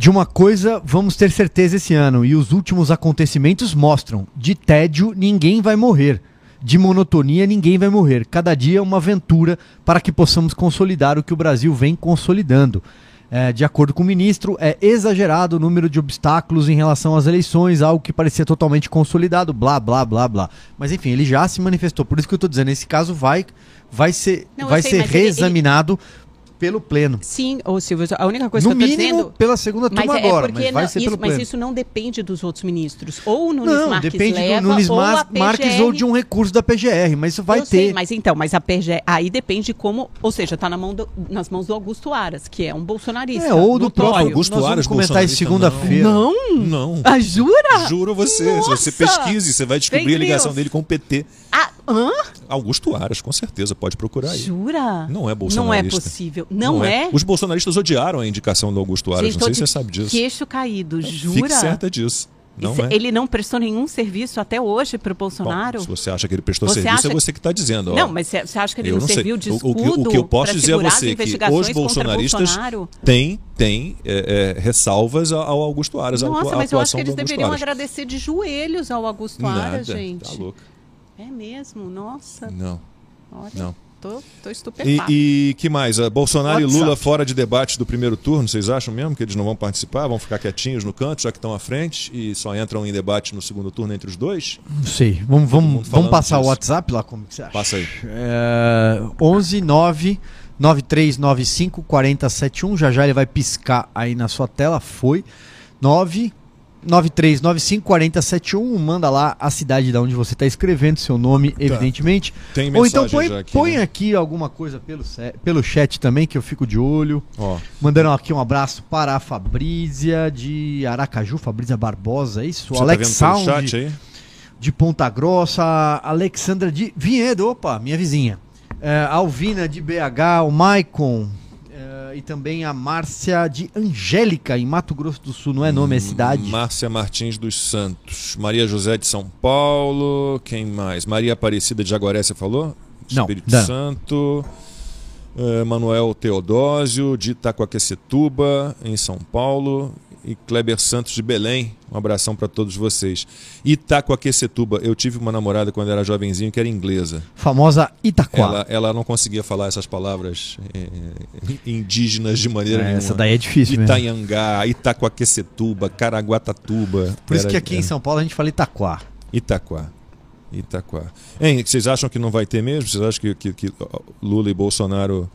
Speaker 3: de uma coisa vamos ter certeza esse ano, e os últimos acontecimentos mostram, de tédio ninguém vai morrer, de monotonia ninguém vai morrer, cada dia é uma aventura para que possamos consolidar o que o Brasil vem consolidando. É, de acordo com o ministro, é exagerado o número de obstáculos em relação às eleições, algo que parecia totalmente consolidado, blá, blá, blá, blá. Mas enfim, ele já se manifestou. Por isso que eu estou dizendo, esse caso vai, vai ser,
Speaker 2: Não,
Speaker 3: vai
Speaker 2: sei,
Speaker 3: ser
Speaker 2: mas ele- ele-
Speaker 3: reexaminado pelo pleno.
Speaker 2: Sim, ô Silvio, a única coisa
Speaker 3: No
Speaker 2: que eu tô
Speaker 3: mínimo,
Speaker 2: dizendo...
Speaker 3: pela segunda
Speaker 2: Mas
Speaker 3: turma
Speaker 2: é
Speaker 3: agora,
Speaker 2: porque
Speaker 3: mas vai
Speaker 2: não,
Speaker 3: ser
Speaker 2: isso,
Speaker 3: pelo
Speaker 2: mas
Speaker 3: pleno.
Speaker 2: isso não depende dos outros ministros. Ou o Nunes
Speaker 3: Não,
Speaker 2: Marques
Speaker 3: depende
Speaker 2: leva,
Speaker 3: do Nunes
Speaker 2: ou
Speaker 3: Mar-
Speaker 2: PGR...
Speaker 3: Marques ou de um recurso da PGR, mas isso vai
Speaker 2: eu
Speaker 3: ter.
Speaker 2: Sei, mas então, mas a PGR, aí depende de como, ou seja, tá na mão do- nas mãos do Augusto Aras, que é um bolsonarista.
Speaker 3: É, ou do
Speaker 2: notório.
Speaker 3: próprio
Speaker 1: Augusto
Speaker 3: Nós
Speaker 1: Aras,
Speaker 3: comentar isso
Speaker 1: bolsonarista,
Speaker 3: segunda-feira.
Speaker 2: Não?
Speaker 1: Não.
Speaker 2: Ah, jura?
Speaker 1: Juro você, se você
Speaker 2: Nossa!
Speaker 1: pesquise, você vai descobrir
Speaker 2: Fake
Speaker 1: a ligação dele com o PT.
Speaker 2: Ah, hã?
Speaker 1: Augusto Aras, com certeza, pode procurar aí.
Speaker 2: Jura?
Speaker 1: Não é
Speaker 2: Não é
Speaker 1: bolsonarista.
Speaker 2: possível. Não, é?
Speaker 1: Os bolsonaristas odiaram a indicação do Augusto Aras, não sei se você sabe disso.
Speaker 2: Queixo caído, jura?
Speaker 1: Fique certa disso. Não é.
Speaker 2: Ele não prestou nenhum serviço até hoje para o
Speaker 1: Bom,
Speaker 2: Bolsonaro?
Speaker 1: se você acha que ele prestou
Speaker 2: Você
Speaker 1: serviço,
Speaker 2: acha
Speaker 1: é você que está dizendo. ó.
Speaker 2: Não, mas você acha que ele
Speaker 1: eu
Speaker 2: não,
Speaker 1: não
Speaker 2: serviu de
Speaker 1: O-
Speaker 2: escudo
Speaker 1: o, que, o que eu posso dizer a
Speaker 2: segurar as
Speaker 1: você é que os bolsonaristas
Speaker 2: Bolsonaro?
Speaker 1: têm, têm é, é, ressalvas ao Augusto Aras,
Speaker 2: Nossa,
Speaker 1: à
Speaker 2: mas eu acho que eles deveriam
Speaker 1: Aras.
Speaker 2: agradecer de joelhos ao Augusto Aras,
Speaker 1: Nada,
Speaker 2: gente.
Speaker 1: tá louco.
Speaker 2: É mesmo, nossa.
Speaker 1: Não,
Speaker 2: Olha,
Speaker 1: não.
Speaker 2: Tô, tô
Speaker 1: E,
Speaker 2: estupefata.
Speaker 1: e que mais? Ah, Bolsonaro e. Lula fora de debates do primeiro turno, vocês acham mesmo que eles não vão participar? Vão ficar quietinhos no canto, já que estão à frente e só entram em debate no segundo turno entre os dois?
Speaker 3: Não sei. Vamos, vamos, vamos passar o
Speaker 1: disso.
Speaker 3: WhatsApp lá, como que você acha?
Speaker 1: Passa aí.
Speaker 3: É, 11 9 9395 4071. Já já ele vai piscar aí na sua tela. Foi. 9 9395 4071. Manda lá a cidade da onde você está escrevendo, seu nome, evidentemente.
Speaker 1: Tem
Speaker 3: Ou então põe,
Speaker 1: aqui.
Speaker 3: põe
Speaker 1: né?
Speaker 3: aqui alguma coisa pelo, pelo chat também, que eu fico de olho.
Speaker 1: Ó,
Speaker 3: Mandando aqui um abraço para a Fabrícia de Aracaju, Fabrícia Barbosa, é isso?
Speaker 1: você
Speaker 3: Alex
Speaker 1: tá vendo pelo
Speaker 3: Sound
Speaker 1: chat aí?
Speaker 3: de Ponta Grossa, Alexandra de Vinhedo, opa, minha vizinha. É, Alvina de BH, o Maicon é, e também a Márcia de Angélica, em Mato Grosso do Sul, não é nome, é cidade.
Speaker 1: Márcia Martins dos Santos. Maria José de São Paulo. Quem mais? Maria Aparecida de Jaguaré, você falou?
Speaker 3: Não,
Speaker 1: Espírito
Speaker 3: não.
Speaker 1: Santo. Eh, Manuel Teodósio de Itacoaquecetuba, em São Paulo. E Kleber Santos de Belém. Um abração para todos vocês. Itacoaquecetuba. Eu tive uma namorada quando era jovenzinho que era inglesa.
Speaker 3: Famosa Itaquá.
Speaker 1: Ela, ela não conseguia falar essas palavras eh, indígenas de maneira
Speaker 3: É,
Speaker 1: nenhuma.
Speaker 3: essa daí é difícil mesmo.
Speaker 1: Itanhangá, Itacoaquecetuba, Caraguatatuba.
Speaker 3: Por isso
Speaker 1: Era-
Speaker 3: que aqui em São Paulo a gente fala Itaquá.
Speaker 1: Itaquá. Itaquá. Hein, vocês acham que não vai ter mesmo? Vocês acham que, que- que Lula e Bolsonaro,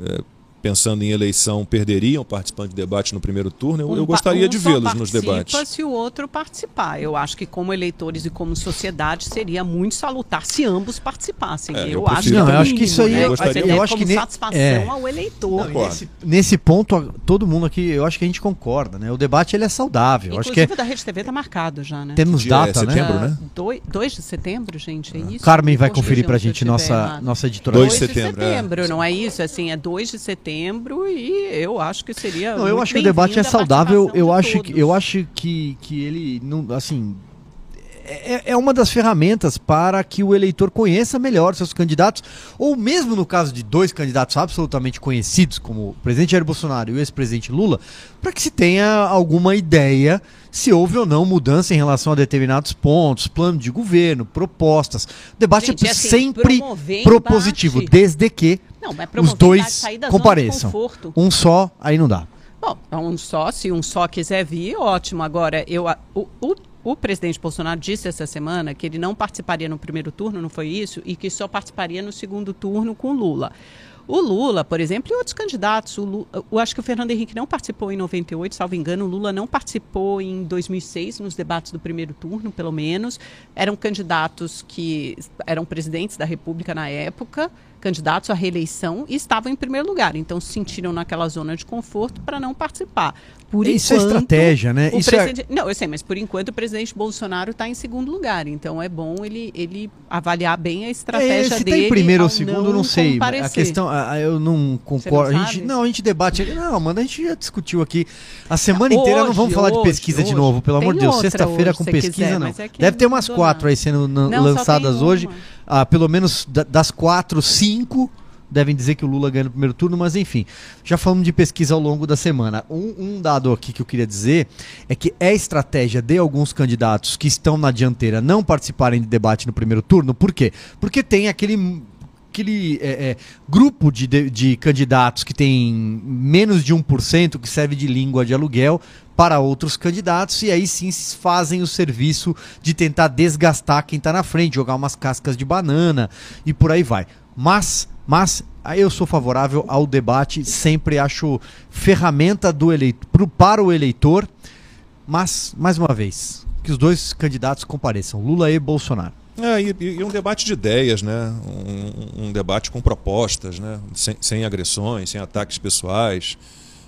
Speaker 1: eh, pensando em eleição, perderiam participando de debate no primeiro turno? Eu,
Speaker 2: Um
Speaker 1: eu gostaria
Speaker 2: um
Speaker 1: de vê-los nos
Speaker 2: participa
Speaker 1: debates.
Speaker 2: se o outro participar. Eu acho que como eleitores e como sociedade seria muito salutar se ambos participassem.
Speaker 1: É, eu
Speaker 2: eu acho que
Speaker 3: Não,
Speaker 2: é o
Speaker 3: eu acho que isso aí-
Speaker 2: né?
Speaker 1: eu gostaria- eu
Speaker 3: acho
Speaker 2: como
Speaker 3: que ne-
Speaker 2: satisfação
Speaker 3: é.
Speaker 2: ao eleitor.
Speaker 1: Concordo.
Speaker 3: Nesse, nesse ponto, todo mundo aqui, eu acho que a gente concorda, né? O debate ele é saudável. Eu acho que
Speaker 2: Inclusive
Speaker 3: é,
Speaker 2: da Rede TV tá marcado já, né?
Speaker 3: temos
Speaker 1: Dia é
Speaker 3: data, né?
Speaker 1: setembro, né?
Speaker 2: 2 de setembro, gente, é isso?
Speaker 3: Carmen vai conferir pra
Speaker 2: corrijam
Speaker 3: gente nossa, nossa editora.
Speaker 1: 2
Speaker 2: 2
Speaker 1: de setembro,
Speaker 2: setembro,
Speaker 1: é.
Speaker 2: não é isso? Assim, é 2 de setembro e eu acho que seria.
Speaker 3: Não, eu acho que o debate é saudável. Eu acho, que, eu acho que, que ele não, assim, é, é uma das ferramentas para que o eleitor conheça melhor seus candidatos, ou mesmo no caso de dois candidatos absolutamente conhecidos, como o presidente Jair Bolsonaro e o ex-presidente Lula, para que se tenha alguma ideia se houve ou não mudança em relação a determinados pontos, plano de governo, propostas. O debate
Speaker 2: Gente,
Speaker 3: é
Speaker 2: assim,
Speaker 3: sempre propositivo, desde que
Speaker 2: Não, mas
Speaker 3: os
Speaker 2: promover
Speaker 3: dois
Speaker 2: embate, sair da
Speaker 3: compareçam.
Speaker 2: conforto.
Speaker 3: Um só, aí não dá.
Speaker 2: Bom, um só, se um só quiser vir, ótimo. Agora, eu, o, o o presidente Bolsonaro disse essa semana que ele não participaria no primeiro turno, não foi isso? E que só participaria no segundo turno com Lula. O Lula, por exemplo, e outros candidatos, o Lula, eu acho que o Fernando Henrique não participou em 98, salvo engano, o Lula não participou em 2006 nos debates do primeiro turno, pelo menos. Eram candidatos que eram presidentes da República na época, candidatos à reeleição e estavam em primeiro lugar. Então se sentiram naquela zona de conforto para não participar.
Speaker 3: Por Isso é enquanto, é estratégia, né? Isso
Speaker 2: é... Não, eu sei, mas por enquanto o presidente Bolsonaro está em segundo lugar. Então é bom ele, ele avaliar bem a estratégia é, se dele.
Speaker 3: Se em primeiro ou segundo, não, não sei. Comparecer. A questão, a, eu não concordo. Não a gente, não, a gente debate. Não, mano, a gente já discutiu aqui a semana hoje, inteira. Não vamos falar hoje, de pesquisa hoje. de novo, pelo amor de Deus. Sexta-feira com pesquisa, quiser, não. É Deve ter umas quatro aí sendo não, lançadas hoje. Ah, pelo menos das quatro, cinco devem dizer que o Lula ganha no primeiro turno, mas enfim, já falamos de pesquisa ao longo da semana. Um, um, dado aqui que eu queria dizer é que é estratégia de alguns candidatos que estão na dianteira não participarem de debate no primeiro turno. Por quê? Porque tem aquele aquele é, é, grupo de, de, de, candidatos que tem menos de 1% que serve de língua de aluguel para outros candidatos e aí sim fazem o serviço de tentar desgastar quem está na frente, jogar umas cascas de banana e por aí vai. Mas mas eu sou favorável ao debate, sempre acho ferramenta do eleitor, para o eleitor. Mas, mais uma vez, que os dois candidatos compareçam, Lula e Bolsonaro.
Speaker 1: É, e, e, um debate de ideias, né? Um, um debate com propostas, né? Sem, sem, agressões, sem ataques pessoais.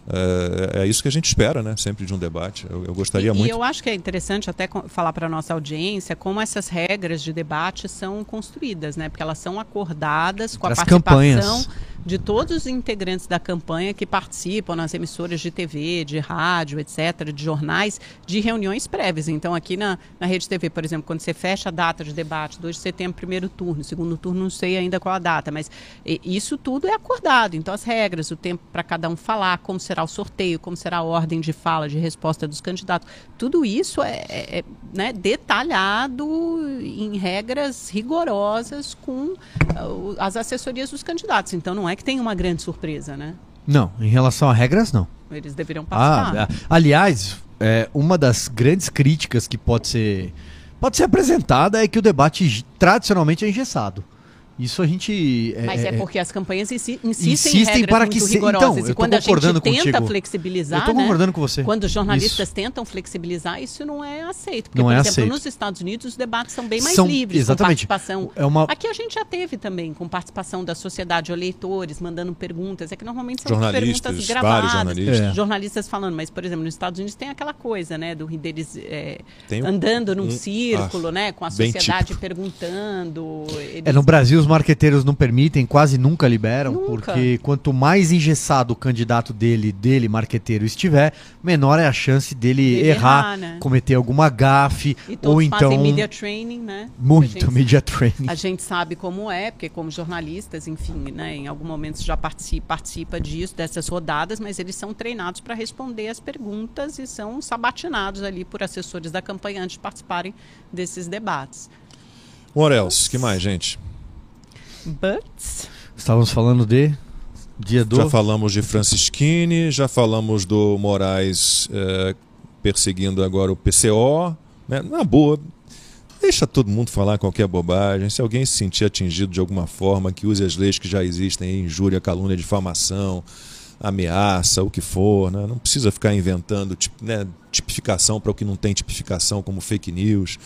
Speaker 1: É, é, isso que a gente espera, né? Sempre de um debate. Eu, eu gostaria
Speaker 2: e,
Speaker 1: muito.
Speaker 2: E eu acho que é interessante até falar para a nossa audiência como essas regras de debate são construídas, né? Porque elas são acordadas com a participação campanhas de todos os integrantes da campanha que participam nas emissoras de TV, de rádio, etc., de jornais, de reuniões prévias. Então, aqui na, na Rede TV, por exemplo, quando você fecha a data de debate, 2 de setembro, primeiro turno, segundo turno, não sei ainda qual a data, mas isso tudo é acordado. Então, as regras, o tempo para cada um falar, como será o sorteio, como será a ordem de fala, de resposta dos candidatos, tudo isso é, é, é né, detalhado em regras rigorosas com uh, as assessorias dos candidatos. Então, não é que tem uma grande surpresa, né?
Speaker 3: Não, em relação a regras, não.
Speaker 2: Eles deveriam passar.
Speaker 3: Ah, aliás, é, uma das grandes críticas que pode ser, pode ser apresentada é que o debate tradicionalmente é engessado. Isso a gente.
Speaker 2: É, Mas é, é porque as campanhas insistem, insistem em para que se... rigorosas. Então, e quando a gente tenta contigo. flexibilizar. Eu
Speaker 3: estou concordando né? com você.
Speaker 2: Quando os jornalistas isso. tentam flexibilizar, isso não é aceito. Porque, não por é exemplo, aceito. nos Estados Unidos os debates são bem mais são, livres, exatamente. com participação. É uma... Aqui a gente já teve também, com participação da sociedade, eleitores, mandando perguntas. É que normalmente são perguntas gravadas. Jornalistas. É. jornalistas falando. Mas, por exemplo, nos Estados Unidos tem aquela coisa, né? Do deles é, andando num um, círculo, ah, né? Com a sociedade perguntando.
Speaker 3: Eles... É, no Brasil os marqueteiros não permitem, quase nunca liberam, nunca. porque quanto mais engessado o candidato dele, dele, marqueteiro, estiver, menor é a chance dele errar, errar né? cometer alguma gafe, ou então...
Speaker 2: media training, né?
Speaker 3: Muito, gente, media training.
Speaker 2: A gente sabe como é, porque como jornalistas, enfim, né, em algum momento já participa, participa disso, dessas rodadas, mas eles são treinados para responder as perguntas e são sabatinados ali por assessores da campanha antes de participarem desses debates.
Speaker 1: What else? que mais, gente?
Speaker 2: But...
Speaker 3: Estávamos falando de dia do...
Speaker 1: Já falamos de Francisquini, já falamos do Moraes é, perseguindo agora o PCO. Né? Na boa, deixa todo mundo falar qualquer bobagem. Se alguém se sentir atingido de alguma forma, que use as leis que já existem, injúria, calúnia, difamação, ameaça, o que for. Né? Não precisa ficar inventando né, tipificação para o que não tem tipificação, como fake news.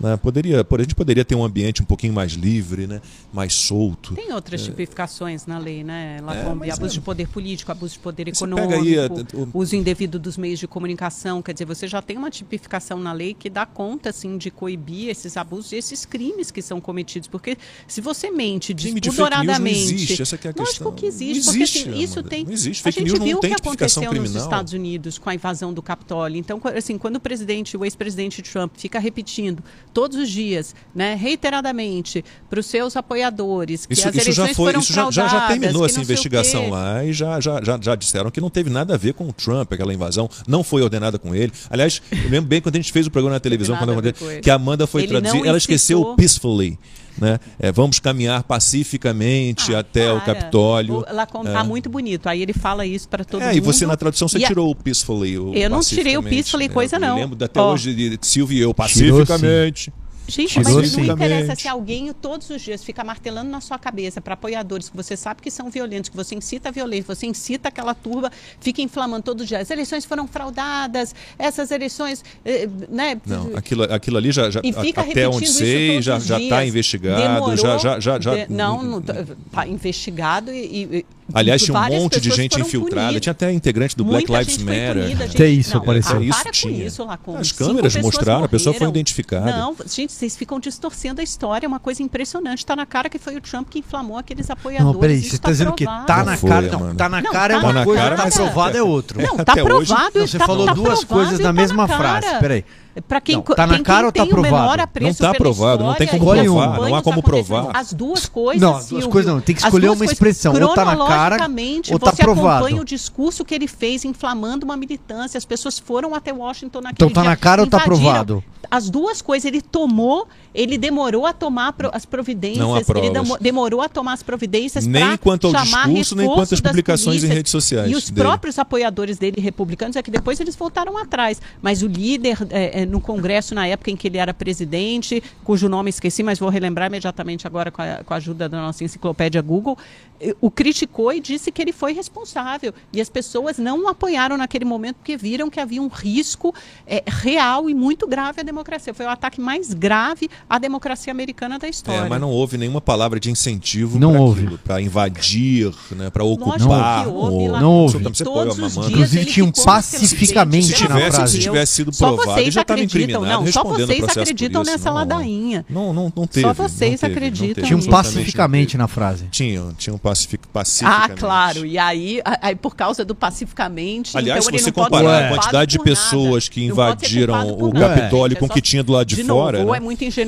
Speaker 1: Né? Poderia, a gente poderia ter um ambiente um pouquinho mais livre, né? mais solto.
Speaker 2: Tem outras é. tipificações na lei, né, Lacombe? É, abuso é... de poder político, abuso de poder econômico, aí, é, o... uso indevido dos meios de comunicação. Quer dizer, você já tem uma tipificação na lei que dá conta assim, de coibir esses abusos e esses crimes que são cometidos. Porque se você mente despudoradamente. De não existe, essa é a
Speaker 1: questão.
Speaker 2: que existe, não existe porque assim, isso tem.
Speaker 1: Não existe. Fake a gente viu o que aconteceu criminal.
Speaker 2: nos Estados Unidos com a invasão do Capitólio. Então, assim, quando o presidente, o ex-presidente Trump fica repetindo todos os dias, né, reiteradamente, para os seus apoiadores, que
Speaker 1: isso,
Speaker 2: as eleições já foi,
Speaker 1: isso já, já, terminou essa investigação lá e já, já, já, já disseram que não teve nada a ver com o Trump, aquela invasão, não foi ordenada com ele. Aliás, eu lembro bem quando a gente fez o programa na televisão, quando que a Amanda foi ele. Traduzir, ela esqueceu peacefully né? É, vamos caminhar pacificamente
Speaker 2: Ah,
Speaker 1: até o
Speaker 2: para.
Speaker 1: Capitólio.
Speaker 2: O- Lacombe
Speaker 1: É.
Speaker 2: tá muito bonito. Aí ele fala isso para todo
Speaker 1: É,
Speaker 2: mundo.
Speaker 1: e você na tradução você
Speaker 2: E a-
Speaker 1: tirou o peacefully. O
Speaker 2: Eu não tirei o peacefully
Speaker 1: né?
Speaker 2: coisa,
Speaker 1: Eu
Speaker 2: não.
Speaker 1: lembro até
Speaker 2: Ó.
Speaker 1: hoje de Silvio e eu,
Speaker 3: Tirou,
Speaker 1: pacificamente.
Speaker 2: Gente,
Speaker 3: Tirou
Speaker 2: mas não interessa se alguém todos os dias fica martelando na sua cabeça para apoiadores que você sabe que são violentos, que você incita a violência, você incita aquela turba, fica inflamando todos os dias. As eleições foram fraudadas, essas eleições, eh, né?
Speaker 1: Não, aquilo, aquilo ali já, já
Speaker 2: E fica
Speaker 1: até onde sei já está investigado,
Speaker 2: Demorou,
Speaker 1: já já já, já
Speaker 2: de- não, está investigado e, e-
Speaker 1: Aliás, tinha um monte de gente infiltrada.
Speaker 2: punidas.
Speaker 1: Tinha até integrante do Black
Speaker 2: Muita
Speaker 1: Lives
Speaker 2: gente foi
Speaker 1: Matter.
Speaker 2: punida, gente.
Speaker 3: Até isso
Speaker 2: não,
Speaker 3: apareceu.
Speaker 2: ah,
Speaker 1: Isso
Speaker 2: para
Speaker 1: tinha.
Speaker 2: com isso, Lacombe.
Speaker 1: As câmeras mostraram, a pessoa foi
Speaker 2: morreram.
Speaker 1: identificada.
Speaker 2: Não, gente, vocês ficam distorcendo a história. É uma coisa impressionante. Está na cara que foi o Trump que inflamou aqueles apoiadores.
Speaker 3: Não, peraí, você está dizendo que
Speaker 2: provado.
Speaker 3: tá
Speaker 1: Não
Speaker 3: na
Speaker 1: foi,
Speaker 3: cara. Não,
Speaker 1: mano.
Speaker 3: tá na
Speaker 2: Não,
Speaker 3: cara é
Speaker 2: tá
Speaker 3: uma
Speaker 2: na
Speaker 3: coisa,
Speaker 2: cara.
Speaker 3: tá aprovado é outro.
Speaker 2: Não, tá
Speaker 1: Até hoje-
Speaker 2: provado.
Speaker 3: Você
Speaker 2: tá,
Speaker 3: falou
Speaker 2: tá
Speaker 3: duas
Speaker 2: provado
Speaker 3: coisas na
Speaker 2: tá
Speaker 3: mesma frase. Peraí.
Speaker 2: Para quem,
Speaker 3: Não, tá na
Speaker 2: tem
Speaker 3: cara
Speaker 2: quem
Speaker 3: ou tá
Speaker 2: tem o menor
Speaker 3: provado?
Speaker 2: apreço
Speaker 1: Não tá provado, não tem como
Speaker 2: e
Speaker 3: provar,
Speaker 1: não há
Speaker 2: os
Speaker 1: como provar.
Speaker 2: As duas coisas,
Speaker 3: Não, as duas
Speaker 2: Silvio,
Speaker 3: coisas não, tem que escolher uma expressão, ou tá na cara,
Speaker 2: Cronologicamente,
Speaker 3: ou tá
Speaker 2: você
Speaker 3: provado.
Speaker 2: acompanha o discurso que ele fez inflamando uma militância. As pessoas foram até Washington naquele
Speaker 3: Então tá
Speaker 2: dia,
Speaker 3: na cara ou tá provado?
Speaker 2: As duas coisas, ele tomou, ele demorou a tomar as providências, ele demorou a tomar as providências
Speaker 1: Nem quanto ao discurso, nem quanto às publicações em redes sociais
Speaker 2: E os
Speaker 1: dele.
Speaker 2: próprios apoiadores dele, republicanos, é que depois eles voltaram atrás. Mas o líder é, é, no Congresso, na época em que ele era presidente, cujo nome esqueci, mas vou relembrar imediatamente agora com a, com a ajuda da nossa enciclopédia Google, eh, o criticou e disse que ele foi responsável. E as pessoas não o apoiaram naquele momento porque viram que havia um risco eh, real e muito grave à democracia. Foi o ataque mais grave à democracia americana da história.
Speaker 1: É, mas não houve nenhuma palavra de incentivo
Speaker 3: Não
Speaker 1: para
Speaker 3: houve.
Speaker 1: invadir, né, para
Speaker 2: Lógico
Speaker 1: ocupar.
Speaker 2: que houve.
Speaker 3: Não houve.
Speaker 1: Absolutamente, você
Speaker 2: Todos
Speaker 1: põe uma
Speaker 2: os dias
Speaker 3: Inclusive,
Speaker 2: ele
Speaker 3: tinha um pacificamente
Speaker 1: Se
Speaker 2: presidente,
Speaker 3: na
Speaker 1: tivesse,
Speaker 3: frase.
Speaker 1: se tivesse sido
Speaker 2: Deus. Só
Speaker 1: provado,
Speaker 2: vocês
Speaker 1: ele já estava incriminado,
Speaker 2: não, só vocês acreditam
Speaker 1: isso.
Speaker 2: nessa
Speaker 1: Não,
Speaker 2: ladainha.
Speaker 1: Não, não, não teve.
Speaker 2: vocês
Speaker 1: não teve,
Speaker 2: acreditam
Speaker 1: não teve,
Speaker 3: Tinha um pacificamente
Speaker 1: não
Speaker 3: na frase.
Speaker 1: Tinha, tinha um pacific,
Speaker 2: Ah,
Speaker 1: pacificamente.
Speaker 2: claro. E aí, a- aí, por causa do pacificamente.
Speaker 1: Aliás,
Speaker 2: então
Speaker 1: se você
Speaker 2: não
Speaker 1: comparar a quantidade de pessoas que
Speaker 2: Não
Speaker 1: invadiram o. Capitólio
Speaker 2: É
Speaker 1: com o
Speaker 2: só-
Speaker 1: que tinha do lado de, fora. né?
Speaker 2: é muita ingenuidade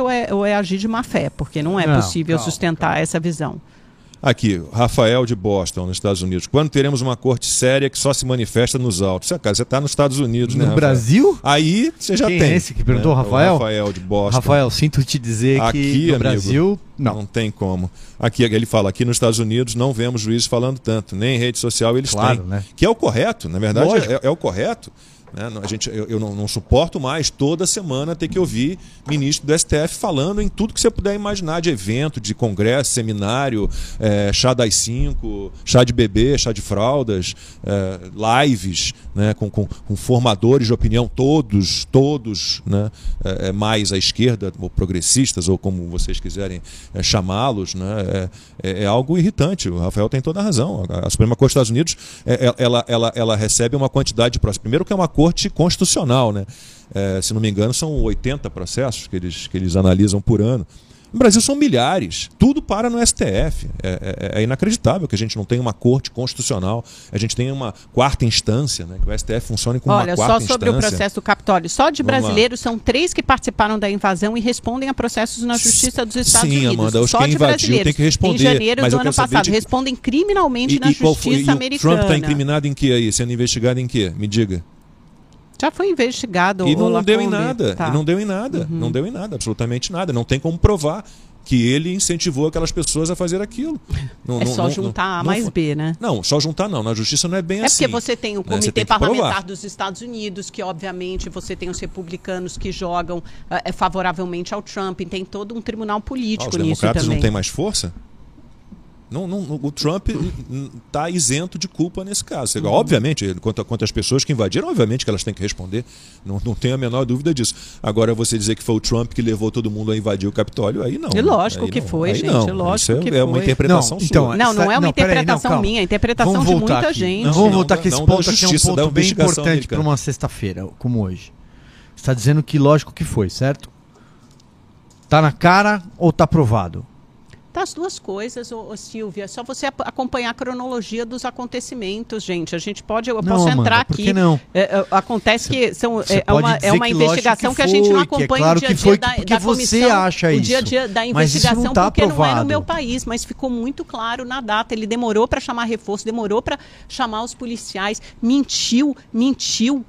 Speaker 2: ou é, ou é agir de má fé, porque não é
Speaker 3: Não,
Speaker 2: possível
Speaker 3: calma,
Speaker 2: sustentar essa visão.
Speaker 1: Aqui, Rafael de Boston, nos Estados Unidos. Quando teremos uma corte séria que só se manifesta nos autos? Você, cara, você está nos Estados Unidos, né?
Speaker 3: No? Brasil?
Speaker 1: Aí você já
Speaker 3: Quem
Speaker 1: tem.
Speaker 3: é esse que perguntou,
Speaker 1: né?
Speaker 3: Rafael?
Speaker 1: O Rafael de Boston.
Speaker 3: Rafael, sinto te dizer
Speaker 1: Aqui,
Speaker 3: que no
Speaker 1: amigo,
Speaker 3: Brasil, não.
Speaker 1: Não tem como. Aqui ele fala, aqui nos Estados Unidos não vemos juízes falando tanto, nem em rede social eles
Speaker 3: Claro,
Speaker 1: têm.
Speaker 3: né?
Speaker 1: Que é o correto, na verdade é, é o correto. Né? A gente, eu eu não, não suporto mais toda semana ter que ouvir ministro do STF falando em tudo que você puder imaginar de evento, de congresso, seminário, eh, chá das cinco, chá de bebê, chá de fraldas, eh, lives né? com, com, com formadores de opinião, todos, todos né? eh, eh, mais à esquerda, ou progressistas, ou como vocês quiserem eh, chamá-los. Né? É, é- é algo irritante. O Rafael tem toda a razão. A, Suprema Corte dos Estados Unidos é- é- ela, ela, ela recebe uma quantidade de processos. Primeiro que é uma corte constitucional, né? É, se não me engano, são 80 processos que eles, que eles analisam por ano. No Brasil são milhares. Tudo para no STF. É, é- é inacreditável que a gente não tenha uma corte constitucional. A gente tenha uma quarta instância, né? que o STF funcione como
Speaker 2: Olha,
Speaker 1: uma
Speaker 2: só
Speaker 1: quarta
Speaker 2: sobre o
Speaker 1: instância.
Speaker 2: processo do Capitólio. Só de
Speaker 1: Vamos lá.
Speaker 2: brasileiros são três que participaram da invasão e respondem a processos na Justiça dos Estados
Speaker 1: Sim,
Speaker 2: Unidos.
Speaker 1: Amanda, os
Speaker 2: só
Speaker 1: que invadiu tem que responder,
Speaker 2: Em janeiro do ano passado.
Speaker 1: de-
Speaker 2: Respondem criminalmente
Speaker 1: E,
Speaker 2: na
Speaker 1: e qual foi, e
Speaker 2: Justiça
Speaker 1: o
Speaker 2: americana.
Speaker 1: Trump está incriminado em que aí? Sendo investigado em quê? Me diga.
Speaker 2: Já foi investigado.
Speaker 1: E não, não deu em nada.
Speaker 2: Tá.
Speaker 1: E não deu em nada. Não deu em nada, absolutamente nada. Não tem como provar que ele incentivou aquelas pessoas a fazer aquilo. Não,
Speaker 2: É
Speaker 1: não-
Speaker 2: só
Speaker 1: não-
Speaker 2: juntar A mais B, né?
Speaker 1: Não, só juntar não. Na justiça não é bem
Speaker 2: É
Speaker 1: assim.
Speaker 2: porque você tem o
Speaker 1: né?
Speaker 2: Comitê
Speaker 1: tem que provar.
Speaker 2: Parlamentar dos Estados Unidos, que obviamente você tem os republicanos que jogam eh, favoravelmente ao Trump, e tem todo um tribunal
Speaker 1: Ah,
Speaker 2: político
Speaker 1: os
Speaker 2: nisso
Speaker 1: democratas
Speaker 2: também.
Speaker 1: não têm mais força? Não, não, o Trump está isento de culpa nesse caso.
Speaker 2: Uhum.
Speaker 1: Obviamente, quanto, quanto às pessoas que invadiram, obviamente que elas têm que responder. Não, não tenho a menor dúvida disso. Agora, você dizer que foi o Trump que levou todo mundo a invadir o Capitólio, aí não.
Speaker 2: E lógico
Speaker 1: Aí
Speaker 2: que
Speaker 1: não.
Speaker 2: foi,
Speaker 1: Aí
Speaker 2: gente,
Speaker 1: não.
Speaker 2: lógico
Speaker 1: Isso é,
Speaker 2: que
Speaker 1: é uma
Speaker 2: foi.
Speaker 1: interpretação
Speaker 3: Não, então,
Speaker 1: sua.
Speaker 2: Não, não é uma
Speaker 3: Não, peraí, não,
Speaker 2: interpretação
Speaker 3: calma.
Speaker 2: minha, é a interpretação
Speaker 3: Vamos
Speaker 2: de
Speaker 3: voltar
Speaker 2: muita
Speaker 3: aqui.
Speaker 2: gente.
Speaker 3: Vamos
Speaker 1: Não,
Speaker 3: voltar
Speaker 1: não,
Speaker 3: que esse ponto aqui é um
Speaker 1: justiça,
Speaker 3: ponto bem importante para uma sexta-feira, como hoje. Você está dizendo que lógico que foi, certo? Tá na cara ou tá provado?
Speaker 2: Das duas coisas, ô, ô, Silvia. É só você acompanhar a cronologia dos acontecimentos, gente. A gente pode, eu
Speaker 3: Não,
Speaker 2: posso
Speaker 3: Amanda,
Speaker 2: entrar
Speaker 3: por
Speaker 2: aqui.
Speaker 3: que não?
Speaker 2: É, é, acontece que são,
Speaker 3: Você
Speaker 2: é,
Speaker 3: pode
Speaker 2: uma, é uma
Speaker 3: que
Speaker 2: investigação que,
Speaker 3: que
Speaker 2: a gente não
Speaker 3: foi, é
Speaker 2: acompanha
Speaker 3: claro
Speaker 2: o dia
Speaker 3: que
Speaker 2: a
Speaker 3: foi,
Speaker 2: dia da,
Speaker 3: porque
Speaker 2: da
Speaker 3: você
Speaker 2: comissão,
Speaker 3: acha
Speaker 2: o dia a
Speaker 3: isso.
Speaker 2: dia da
Speaker 3: isso não
Speaker 2: investigação,
Speaker 3: tá
Speaker 2: porque não é no
Speaker 3: aprovado.
Speaker 2: meu país, mas ficou muito claro na data. Ele demorou para chamar reforço, demorou para chamar os policiais, mentiu, mentiu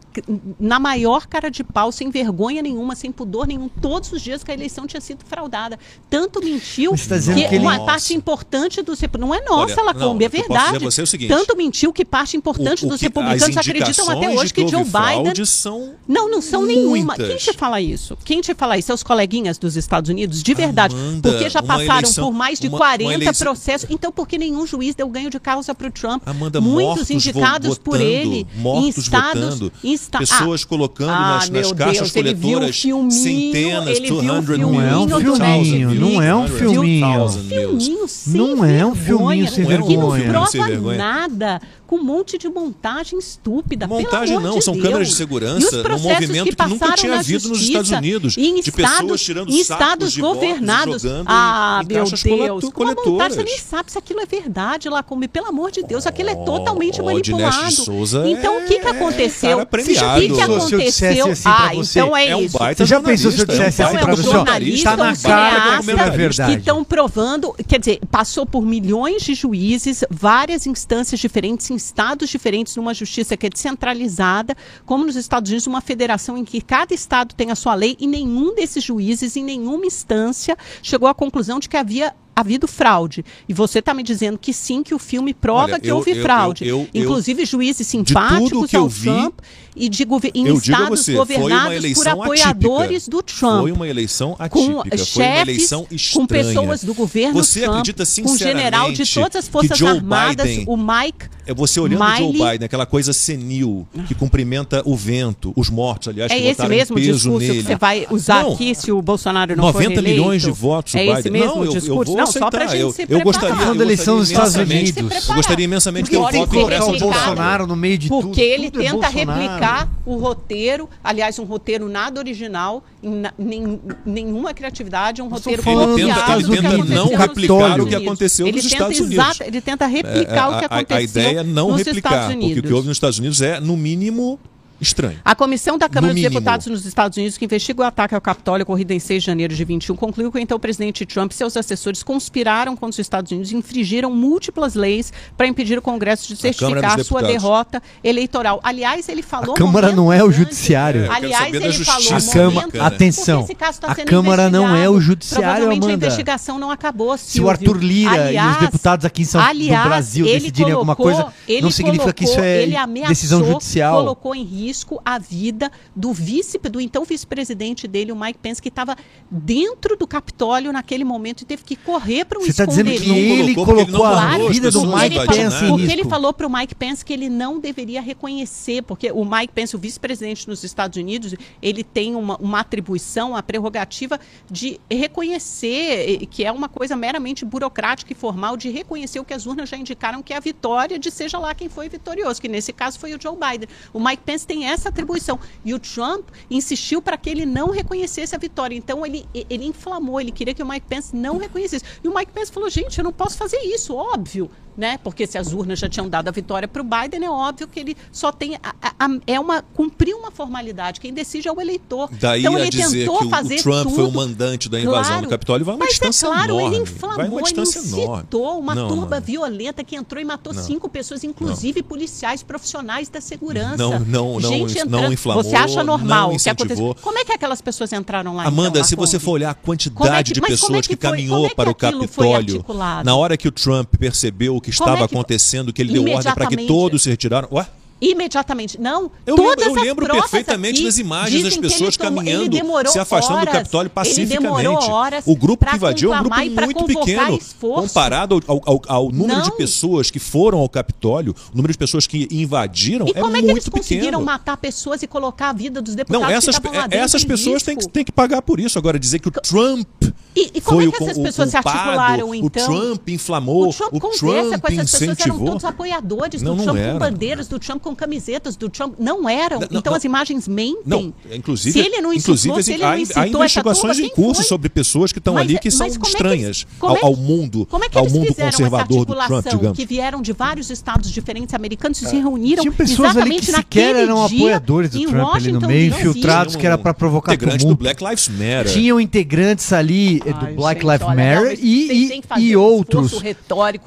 Speaker 2: na maior cara de pau, sem vergonha nenhuma, sem pudor nenhum, todos os dias que a eleição tinha sido fraudada. Tanto mentiu
Speaker 3: você tá dizendo
Speaker 2: que,
Speaker 3: que ele-
Speaker 2: uma parte importante dos não é nossa,
Speaker 1: Olha,
Speaker 2: Lacombe,
Speaker 1: não,
Speaker 2: é verdade.
Speaker 1: você é o seguinte,
Speaker 2: Tanto mentiu que parte importante
Speaker 1: O- o
Speaker 2: dos
Speaker 1: que-
Speaker 2: republicanos acreditam até hoje que Joe Biden
Speaker 1: são
Speaker 2: não, não são nenhuma.
Speaker 1: muitas.
Speaker 2: Quem te fala isso? Quem te fala isso? Seus coleguinhas dos Estados Unidos? De verdade.
Speaker 1: Amanda,
Speaker 2: porque já passaram
Speaker 1: eleição-
Speaker 2: por mais de
Speaker 1: uma-
Speaker 2: 40
Speaker 1: uma eleição-
Speaker 2: processos. Então, por que nenhum juiz deu ganho de causa para o Trump?
Speaker 1: Amanda,
Speaker 2: Muitos indicados por
Speaker 1: votando,
Speaker 2: ele. em estados,
Speaker 1: votando,
Speaker 2: em esta-
Speaker 1: pessoas colocando
Speaker 2: ah,
Speaker 1: nas, nas
Speaker 2: meu
Speaker 1: caixas
Speaker 2: Deus, ele viu o
Speaker 1: coletoras
Speaker 2: filminho,
Speaker 1: centenas,
Speaker 2: ele viu o
Speaker 1: 200
Speaker 2: filminho
Speaker 3: Não é um
Speaker 2: do
Speaker 3: filminho, não é um
Speaker 1: 200
Speaker 3: filminho.
Speaker 2: Filminho sem
Speaker 3: Não é um
Speaker 2: vergonha,
Speaker 3: filminho sem
Speaker 2: que não
Speaker 1: vergonha.
Speaker 2: prova
Speaker 1: vergonha.
Speaker 2: nada, com um monte de montagem estúpida.
Speaker 1: Montagem não,
Speaker 2: de
Speaker 1: são
Speaker 2: Deus.
Speaker 1: câmeras de segurança
Speaker 2: processos
Speaker 1: movimento que, nunca
Speaker 2: passaram
Speaker 1: tinha havido nos Estados Unidos.
Speaker 2: em
Speaker 1: de
Speaker 2: estados,
Speaker 1: pessoas tirando
Speaker 2: em
Speaker 1: sacos
Speaker 2: estados
Speaker 1: de
Speaker 2: governados.
Speaker 1: jogando
Speaker 2: ah,
Speaker 1: em, em
Speaker 2: meu Deus, com uma montagem, você nem sabe se aquilo é verdade lá, como pelo amor de Deus, aquilo é totalmente
Speaker 1: oh,
Speaker 2: manipulado.
Speaker 1: Souza
Speaker 2: então o que que
Speaker 1: é
Speaker 2: aconteceu?
Speaker 1: cara
Speaker 2: o que que
Speaker 1: Se eu
Speaker 2: aconteceu?
Speaker 3: dissesse assim
Speaker 2: ah,
Speaker 3: você,
Speaker 2: então é,
Speaker 1: é um
Speaker 2: isso.
Speaker 1: baita
Speaker 3: Você já pensou se eu dissesse
Speaker 1: é um
Speaker 3: assim
Speaker 2: é
Speaker 3: você?
Speaker 2: um
Speaker 3: ó,
Speaker 2: jornalista,
Speaker 3: Tá na
Speaker 2: um
Speaker 3: cara é verdade.
Speaker 2: que estão provando, quer dizer, passou por milhões de juízes, várias instâncias diferentes, em estados diferentes, numa justiça que é descentralizada, como nos Estados Unidos, uma federação em que cada estado tem a sua lei e nenhum desses juízes, em nenhuma instância, chegou à conclusão de que havia havido fraude. E você está me dizendo que sim, que o filme prova
Speaker 1: Olha,
Speaker 2: que
Speaker 1: eu-
Speaker 2: houve
Speaker 1: eu-
Speaker 2: fraude.
Speaker 1: eu-
Speaker 2: Inclusive juízes simpáticos ao
Speaker 1: vi,
Speaker 2: Trump e de em
Speaker 1: Eu
Speaker 2: estados
Speaker 1: você,
Speaker 2: governados por apoiadores
Speaker 1: atípica.
Speaker 2: do Trump
Speaker 1: Foi uma eleição
Speaker 2: com
Speaker 1: atípica, foi uma
Speaker 2: chefes,
Speaker 1: eleição estranha.
Speaker 2: com pessoas do governo
Speaker 1: Você
Speaker 2: Trump,
Speaker 1: acredita
Speaker 2: com um general de
Speaker 1: sinceramente
Speaker 2: todas as
Speaker 1: que
Speaker 2: forças
Speaker 1: Joe
Speaker 2: armadas,
Speaker 1: Biden-
Speaker 2: o Mike
Speaker 1: É você olhando
Speaker 2: Miley-
Speaker 1: Joe Biden, aquela coisa senil, que cumprimenta o vento, os mortos, aliás,
Speaker 2: é
Speaker 1: que
Speaker 2: esse mesmo
Speaker 1: peso
Speaker 2: discurso
Speaker 1: nele.
Speaker 2: que você vai usar
Speaker 1: Não.
Speaker 2: aqui se o Bolsonaro não for
Speaker 1: 90
Speaker 2: reeleito?
Speaker 1: milhões de votos o
Speaker 2: É
Speaker 1: Biden.
Speaker 2: esse mesmo
Speaker 1: não, eu, eu
Speaker 2: discurso?
Speaker 1: vou
Speaker 2: não,
Speaker 1: aceitar.
Speaker 2: só pra gente
Speaker 1: eu,
Speaker 2: se
Speaker 1: eu
Speaker 2: preparar.
Speaker 1: gostaria,
Speaker 3: Falando
Speaker 1: eu
Speaker 3: da eleição dos
Speaker 1: gostaria
Speaker 3: Estados
Speaker 1: imensamente-
Speaker 3: Unidos.
Speaker 1: Eu gostaria imensamente que o
Speaker 3: o
Speaker 2: replicar-
Speaker 3: Bolsonaro no meio de tudo.
Speaker 2: Porque ele
Speaker 3: é
Speaker 2: tenta
Speaker 3: Bolsonaro.
Speaker 2: O roteiro, aliás, um roteiro nada original, em na- nem- nenhuma criatividade, um roteiro
Speaker 3: falando
Speaker 1: Ele tenta, ele tenta não replicar o que aconteceu
Speaker 2: ele
Speaker 1: nos Estados Unidos.
Speaker 2: exata- ele tenta replicar o que
Speaker 1: É, a- a-
Speaker 2: aconteceu
Speaker 1: A ideia é não replicar,
Speaker 2: Estados
Speaker 1: porque
Speaker 2: Unidos.
Speaker 1: o que houve nos Estados Unidos é, no mínimo, estranho.
Speaker 2: A comissão da Câmara
Speaker 1: No
Speaker 2: dos
Speaker 1: mínimo.
Speaker 2: Deputados nos Estados Unidos, que investiga o ataque ao Capitólio ocorrido em 6 de janeiro de 21, concluiu que então o presidente Trump e seus assessores conspiraram contra os Estados Unidos e infringiram múltiplas leis para impedir o Congresso de certificar sua derrota eleitoral. Aliás, ele falou.
Speaker 3: A Câmara não é o judiciário.
Speaker 2: Aliás, ele falou.
Speaker 1: justiça
Speaker 3: A Câmara, atenção,
Speaker 2: Porque esse caso tá
Speaker 3: a
Speaker 2: sendo
Speaker 3: Câmara não é o judiciário,
Speaker 2: Provavelmente a
Speaker 3: Amanda.
Speaker 2: investigação não acabou,
Speaker 3: Se o
Speaker 2: Silvio.
Speaker 3: Arthur Lira e os
Speaker 2: Aliás-
Speaker 3: deputados aqui em São
Speaker 2: aliás,
Speaker 3: do Brasil decidirem alguma
Speaker 2: colocou-
Speaker 3: coisa,
Speaker 2: ele
Speaker 3: não significa que isso
Speaker 2: colocou-
Speaker 3: é
Speaker 2: ele ameaçou,
Speaker 3: decisão judicial.
Speaker 2: colocou em risco a vida do vice, do então vice-presidente dele, o Mike Pence, que estava dentro do Capitólio naquele momento e teve que correr para um
Speaker 3: Você está dizendo que
Speaker 2: esconderijo.
Speaker 3: ele
Speaker 1: colocou porque
Speaker 3: colocou
Speaker 1: ele não
Speaker 3: a vida do Mike
Speaker 2: falou,
Speaker 3: Pence em
Speaker 2: porque
Speaker 3: risco?
Speaker 2: ele falou para o Mike Pence que ele não deveria reconhecer, porque o Mike Pence, o vice-presidente nos Estados Unidos, ele tem uma, uma atribuição, a prerrogativa de reconhecer, que é uma coisa meramente burocrática e formal, de reconhecer o que as urnas já indicaram que é a vitória de seja lá quem foi vitorioso, que nesse caso foi o Joe Biden. O Mike Pence tem essa atribuição. E o Trump insistiu para que ele não reconhecesse a vitória. Então ele, ele inflamou, ele queria que o Mike Pence não reconhecesse. E o Mike Pence falou: gente, eu não posso fazer isso, óbvio. Né? Porque se as urnas já tinham dado a vitória para o Biden, é óbvio que ele só tem. A, a- é uma cumprir uma formalidade. Quem decide é o eleitor.
Speaker 1: Daí
Speaker 2: então ele tentou
Speaker 1: o,
Speaker 2: fazer
Speaker 1: o Trump
Speaker 2: tudo.
Speaker 1: foi o mandante da invasão
Speaker 2: Claro.
Speaker 1: do Capitólio, vai uma
Speaker 2: Mas
Speaker 1: distância
Speaker 2: é claro,
Speaker 1: enorme.
Speaker 2: ele inflamou,
Speaker 1: uma
Speaker 2: ele incitou uma
Speaker 1: Não,
Speaker 2: turba
Speaker 1: não.
Speaker 2: violenta que entrou e matou
Speaker 1: Não.
Speaker 2: cinco pessoas, inclusive policiais profissionais da segurança.
Speaker 1: Não, não, não,
Speaker 2: Gente
Speaker 1: não
Speaker 2: entrando-
Speaker 1: inflamou,
Speaker 2: Você acha normal
Speaker 1: não
Speaker 2: o que aconteceu? Como é que aquelas pessoas entraram lá?
Speaker 1: Amanda,
Speaker 2: então,
Speaker 1: se você for olhar a
Speaker 2: Como é
Speaker 1: quantidade
Speaker 2: que-
Speaker 1: de
Speaker 2: é
Speaker 1: pessoas que,
Speaker 2: que foi-
Speaker 1: caminhou
Speaker 2: é
Speaker 1: para o Capitólio, na hora que o Trump percebeu que
Speaker 2: Como é
Speaker 1: estava
Speaker 2: que-
Speaker 1: acontecendo, que ele deu ordem para que todos se retiraram. Ué?
Speaker 2: Imediatamente. Não,
Speaker 1: Eu
Speaker 2: todas
Speaker 1: lembro- eu lembro perfeitamente das imagens das pessoas
Speaker 2: tomou-
Speaker 1: caminhando, se afastando do
Speaker 2: horas,
Speaker 1: Capitólio
Speaker 2: Ele demorou
Speaker 1: pacificamente. O grupo que invadiu é um grupo muito pequeno,
Speaker 2: esforço.
Speaker 1: comparado ao, ao- ao número de
Speaker 2: Não.
Speaker 1: pessoas que foram ao Capitólio, o número de pessoas que invadiram
Speaker 2: E
Speaker 1: é
Speaker 2: como é
Speaker 1: muito
Speaker 2: que eles conseguiram
Speaker 1: pequeno.
Speaker 2: matar pessoas e colocar a vida dos deputados
Speaker 1: Não, essas, essas pessoas têm que, têm que pagar por isso. Agora, dizer que o Trump
Speaker 2: E, e como
Speaker 1: foi
Speaker 2: é que
Speaker 1: o,
Speaker 2: essas
Speaker 1: o
Speaker 2: pessoas se
Speaker 1: culpado,
Speaker 2: articularam, então?
Speaker 1: O Trump inflamou,
Speaker 2: O Trump
Speaker 1: o Trump
Speaker 2: com essas pessoas, eram
Speaker 1: incentivou.
Speaker 2: todos apoiadores
Speaker 1: Não,
Speaker 2: do
Speaker 1: não
Speaker 2: Trump,
Speaker 1: era.
Speaker 2: com bandeiras do Trump, com camisetas do Trump. Não eram.
Speaker 1: Não,
Speaker 2: então
Speaker 1: não.
Speaker 2: as imagens mentem.
Speaker 1: Não, inclusive,
Speaker 2: se ele não
Speaker 1: inclusive
Speaker 2: se ele não
Speaker 1: há,
Speaker 2: incitou
Speaker 1: há investigações em curso sobre pessoas que estão
Speaker 2: Mas-
Speaker 1: ali que são
Speaker 2: como é que
Speaker 1: estranhas ao,
Speaker 2: é que-
Speaker 1: ao mundo,
Speaker 2: Como é que
Speaker 1: ao
Speaker 2: eles
Speaker 1: mundo
Speaker 2: fizeram
Speaker 1: conservador
Speaker 2: essa
Speaker 1: do Trump,
Speaker 2: articulação
Speaker 1: digamos.
Speaker 2: que vieram de vários estados diferentes americanos e se reuniram
Speaker 3: Tinha pessoas ali
Speaker 2: exatamente
Speaker 3: que sequer
Speaker 2: naquele
Speaker 3: eram
Speaker 2: dia
Speaker 3: apoiadores do Trump ali no meio, infiltrados que era pra provocar tumulto.
Speaker 1: do Black Lives Matter.
Speaker 3: Tinham integrantes ali do
Speaker 2: Ai,
Speaker 3: Black
Speaker 2: gente,
Speaker 3: Lives Matter e, e-
Speaker 2: fazer
Speaker 3: e
Speaker 2: um
Speaker 3: outros.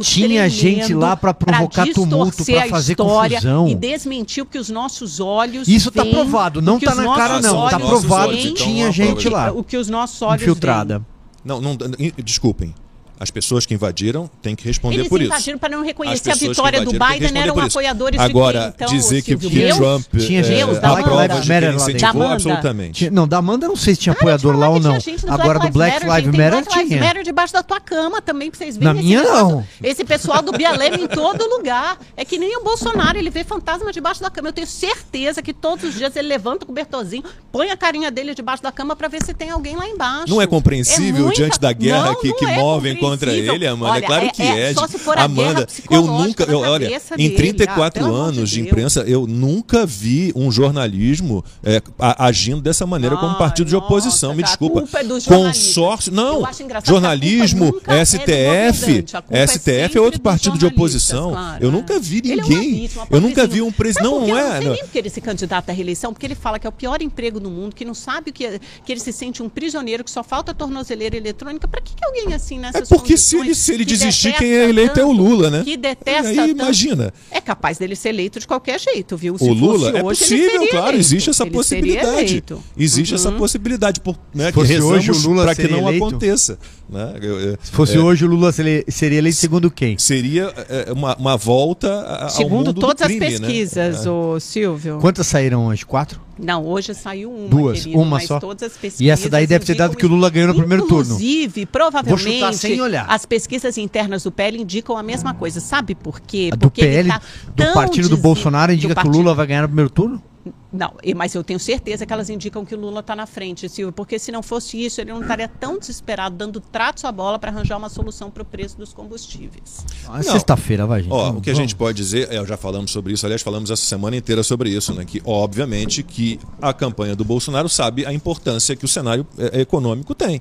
Speaker 3: Tinha gente lá pra provocar tumulto, pra
Speaker 2: a
Speaker 3: fazer
Speaker 2: história
Speaker 3: confusão.
Speaker 2: E desmentir o que os nossos olhos
Speaker 3: Isso tá
Speaker 2: veem,
Speaker 3: provado, não tá
Speaker 2: os
Speaker 3: na cara não, tá
Speaker 2: olhos
Speaker 3: provado que tinha
Speaker 1: então,
Speaker 3: gente lá,
Speaker 2: O que os nossos olhos
Speaker 3: infiltrada.
Speaker 1: Não, não, desculpem. As pessoas que invadiram têm que responder
Speaker 2: Eles
Speaker 1: por isso.
Speaker 2: invadiram para não reconhecer a vitória do Biden, eram apoiadores
Speaker 1: Agora,
Speaker 2: de então,
Speaker 1: dizer que, que? Trump
Speaker 3: Tinha
Speaker 1: é,
Speaker 3: gente
Speaker 2: Deus,
Speaker 3: da
Speaker 1: aprova de quem incentivou,
Speaker 2: Da
Speaker 1: absolutamente.
Speaker 3: Tinha- Não, da Amanda não sei se tinha
Speaker 2: Para
Speaker 3: apoiador lá ou
Speaker 2: tinha
Speaker 3: não. Agora do Black Lives
Speaker 2: gente, tem
Speaker 3: Matter
Speaker 2: Black Lives
Speaker 3: tinha.
Speaker 2: Matter debaixo da tua cama também, pra vocês verem.
Speaker 3: Na
Speaker 2: esse
Speaker 3: minha, não.
Speaker 2: Esse pessoal do Bialema em todo lugar. É que nem o Bolsonaro, ele vê fantasma debaixo da cama. Eu tenho certeza que todos os dias ele levanta o cobertorzinho, põe a carinha dele debaixo da cama pra ver se tem alguém lá embaixo.
Speaker 1: Não é compreensível
Speaker 2: muita-
Speaker 1: diante da guerra
Speaker 2: Não,
Speaker 1: que,
Speaker 2: não
Speaker 1: que
Speaker 2: é
Speaker 1: movem contra ele, Amanda.
Speaker 2: Olha,
Speaker 1: é claro que é.
Speaker 2: Só se for a
Speaker 1: Amanda, eu nunca, eu, olha, em
Speaker 2: dele.
Speaker 1: 34
Speaker 2: Ah, pelo amor de
Speaker 1: anos de imprensa, eu nunca vi um jornalismo é, agindo dessa maneira como
Speaker 2: Ai,
Speaker 1: partido de oposição. Me
Speaker 2: nossa,
Speaker 1: desculpa.
Speaker 2: culpa é.
Speaker 1: Consórcio. Não,
Speaker 2: Eu
Speaker 1: jornalismo,
Speaker 2: é
Speaker 1: STF.
Speaker 2: culpa é
Speaker 1: STF é,
Speaker 2: sempre
Speaker 1: outro partido de oposição.
Speaker 2: claro,
Speaker 1: eu
Speaker 2: é.
Speaker 1: nunca vi
Speaker 2: é
Speaker 1: ninguém.
Speaker 2: vítima,
Speaker 1: eu nunca vi um presidente. Não, não
Speaker 2: Eu não
Speaker 1: é.
Speaker 2: sei
Speaker 1: não.
Speaker 2: nem porque ele se candidata à reeleição, porque ele fala que é o pior emprego do mundo, que não sabe que, que ele se sente um prisioneiro, que só falta tornozeleira eletrônica. Pra que, que alguém assim
Speaker 1: É
Speaker 2: nessas
Speaker 1: porque se ele, se ele
Speaker 2: que
Speaker 1: desistir, quem é eleito é o
Speaker 2: tanto,
Speaker 1: Lula, né?
Speaker 2: Que
Speaker 1: E
Speaker 2: detesta
Speaker 1: aí,
Speaker 2: tanto,
Speaker 1: imagina.
Speaker 2: É capaz dele ser eleito de qualquer jeito, viu? Se
Speaker 1: O
Speaker 2: fosse
Speaker 1: Lula, é
Speaker 2: hoje, ele
Speaker 1: possível,
Speaker 2: seria
Speaker 1: claro,
Speaker 2: eleito.
Speaker 1: existe essa
Speaker 2: Ele
Speaker 1: possibilidade. Existe essa
Speaker 2: Uhum.
Speaker 1: possibilidade, por, né, que
Speaker 3: fosse hoje, o Lula
Speaker 1: para que não
Speaker 3: eleito?
Speaker 1: aconteça. Né? Eu- eu-
Speaker 3: Se fosse
Speaker 1: é,
Speaker 3: hoje, o Lula seria, eleito segundo quem?
Speaker 1: Seria é, uma, uma volta a- ao
Speaker 2: Segundo
Speaker 1: mundo do
Speaker 2: todas
Speaker 1: crime,
Speaker 2: as
Speaker 1: né?
Speaker 2: pesquisas,
Speaker 1: É.
Speaker 2: ô Silvio.
Speaker 3: Quantas saíram hoje? Quatro?
Speaker 2: Não, hoje saiu uma,
Speaker 3: Duas,
Speaker 2: querido,
Speaker 3: uma só.
Speaker 2: todas as pesquisas
Speaker 3: E essa daí deve ter dado que o Lula ganhou no primeiro turno.
Speaker 2: Inclusive,
Speaker 3: Vou chutar
Speaker 2: provavelmente,
Speaker 3: sem olhar.
Speaker 2: as pesquisas internas do PL indicam a mesma coisa. Sabe por quê?
Speaker 3: A do
Speaker 2: Porque
Speaker 3: PL,
Speaker 2: tá
Speaker 3: do partido do Bolsonaro,
Speaker 2: do
Speaker 3: indica que o Lula vai ganhar no primeiro turno?
Speaker 2: Não, e- mas eu tenho certeza que elas indicam que o Lula está na frente, Silvio, porque se não fosse isso, ele não estaria tão desesperado dando tratos à bola para arranjar uma solução para o preço dos combustíveis.
Speaker 3: Ah, é sexta-feira, vai, gente.
Speaker 1: Ó,
Speaker 3: Vamos,
Speaker 1: o que a
Speaker 3: vamos.
Speaker 1: gente pode dizer, é, já falamos sobre isso, aliás, falamos essa semana inteira sobre isso, né? Que, obviamente, que a campanha do Bolsonaro sabe a importância que o cenário é, econômico tem.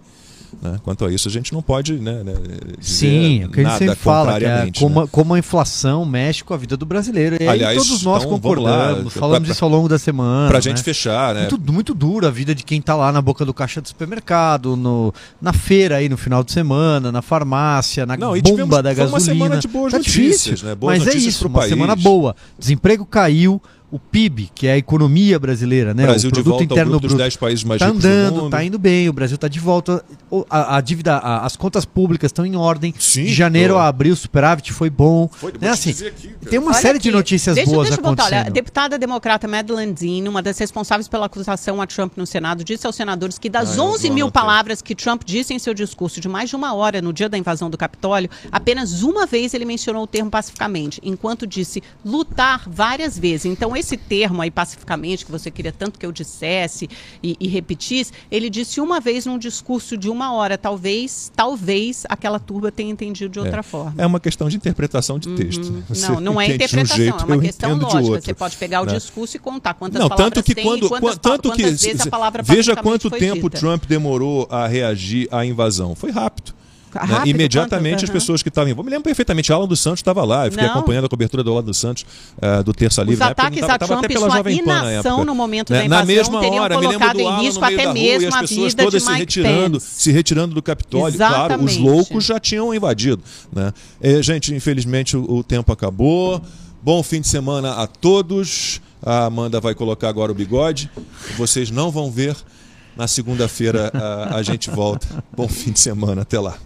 Speaker 1: Né? Quanto a isso, a gente não pode né, né,
Speaker 3: Sim, o que a gente sempre fala, que é como,
Speaker 1: né?
Speaker 3: como a inflação mexe com a vida do brasileiro. E
Speaker 1: Aliás,
Speaker 3: todos nós
Speaker 1: então, lá,
Speaker 3: concordamos,
Speaker 1: pra-
Speaker 3: falamos
Speaker 1: pra-
Speaker 3: isso ao longo da semana.
Speaker 1: Pra
Speaker 3: né?
Speaker 1: gente fechar, né?
Speaker 3: Muito, muito dura a vida de quem tá lá na boca do caixa do supermercado, no, na feira aí no final de semana, na farmácia, na
Speaker 1: Não,
Speaker 3: bomba
Speaker 1: tivemos-
Speaker 3: da
Speaker 1: foi uma
Speaker 3: gasolina.
Speaker 1: semana de boas
Speaker 3: tá
Speaker 1: notícias,
Speaker 3: difícil,
Speaker 1: né? Boas
Speaker 3: mas é isso, uma
Speaker 1: país.
Speaker 3: semana boa. Desemprego caiu, o PIB, que é a economia brasileira, né?
Speaker 1: Brasil
Speaker 3: o
Speaker 1: de
Speaker 3: produto interno
Speaker 1: dos
Speaker 3: bruto.
Speaker 1: 10 países mais
Speaker 3: Tá
Speaker 1: ricos do
Speaker 3: andando,
Speaker 1: mundo.
Speaker 3: tá indo bem, o Brasil tá de volta. A, a dívida, a- as contas públicas estão em ordem.
Speaker 1: Sim,
Speaker 3: de janeiro
Speaker 1: tô.
Speaker 3: a abril, o superávit foi bom.
Speaker 1: Foi,
Speaker 3: né? assim,
Speaker 1: dizer aqui,
Speaker 3: tem uma
Speaker 2: Olha
Speaker 3: série de
Speaker 2: aqui,
Speaker 3: notícias
Speaker 2: deixa,
Speaker 3: boas
Speaker 2: deixa eu botar,
Speaker 3: acontecendo.
Speaker 2: olha, a deputada democrata Madeleine Dean, uma das responsáveis pela acusação a Trump no Senado, disse aos senadores que das
Speaker 1: Ah, eu
Speaker 2: 11
Speaker 1: não
Speaker 2: mil
Speaker 1: anotei.
Speaker 2: palavras que Trump disse em seu discurso de mais de uma hora no dia da invasão do Capitólio, apenas uma vez ele mencionou o termo pacificamente, enquanto disse lutar várias vezes. Então, esse termo aí, pacificamente, que você queria tanto que eu dissesse e, e repetisse, ele disse uma vez num discurso de uma hora. Talvez, talvez aquela turba tenha entendido de outra forma.
Speaker 1: É uma questão de interpretação de texto. né? Você
Speaker 2: Não, não é
Speaker 1: de um
Speaker 2: interpretação,
Speaker 1: jeito,
Speaker 2: é uma questão lógica. Você pode pegar o
Speaker 1: né?
Speaker 2: discurso e contar quantas
Speaker 1: Não,
Speaker 2: palavras
Speaker 1: tanto que
Speaker 2: tem
Speaker 1: quando,
Speaker 2: quantas,
Speaker 1: quan- tanto que
Speaker 2: vezes a palavra
Speaker 1: veja quanto tempo
Speaker 2: dita.
Speaker 1: Trump demorou a reagir à invasão. Foi rápido. Né?
Speaker 2: Rápido,
Speaker 1: Imediatamente
Speaker 2: quanto?
Speaker 1: as
Speaker 2: Aham.
Speaker 1: pessoas que estavam em. Eu me lembro perfeitamente, Alan dos Santos estava lá. Eu fiquei
Speaker 2: Não.
Speaker 1: acompanhando a cobertura do Alan dos Santos eh, do Terça Livre.
Speaker 2: Os
Speaker 1: na época,
Speaker 2: ataques
Speaker 1: tava-
Speaker 2: a Trump e sua
Speaker 1: na
Speaker 2: inação
Speaker 1: época.
Speaker 2: no momento
Speaker 1: Né?
Speaker 2: da
Speaker 1: Na
Speaker 2: invasão
Speaker 1: mesma
Speaker 2: teriam
Speaker 1: hora, me lembro
Speaker 2: colocado
Speaker 1: do
Speaker 2: em
Speaker 1: Alan
Speaker 2: risco até
Speaker 1: rua e
Speaker 2: mesmo
Speaker 1: as
Speaker 2: a
Speaker 1: pessoas
Speaker 2: vida
Speaker 1: todas se
Speaker 2: Mike
Speaker 1: retirando,
Speaker 2: Pence.
Speaker 1: se retirando do Capitólio. Claro, os
Speaker 2: Exatamente.
Speaker 1: loucos já tinham invadido. Né? Eh, gente, infelizmente o, o tempo acabou. Bom fim de semana a todos. A Amanda vai colocar agora o bigode. Vocês não vão ver. Na segunda-feira a, a gente volta. Bom fim de semana. Até lá.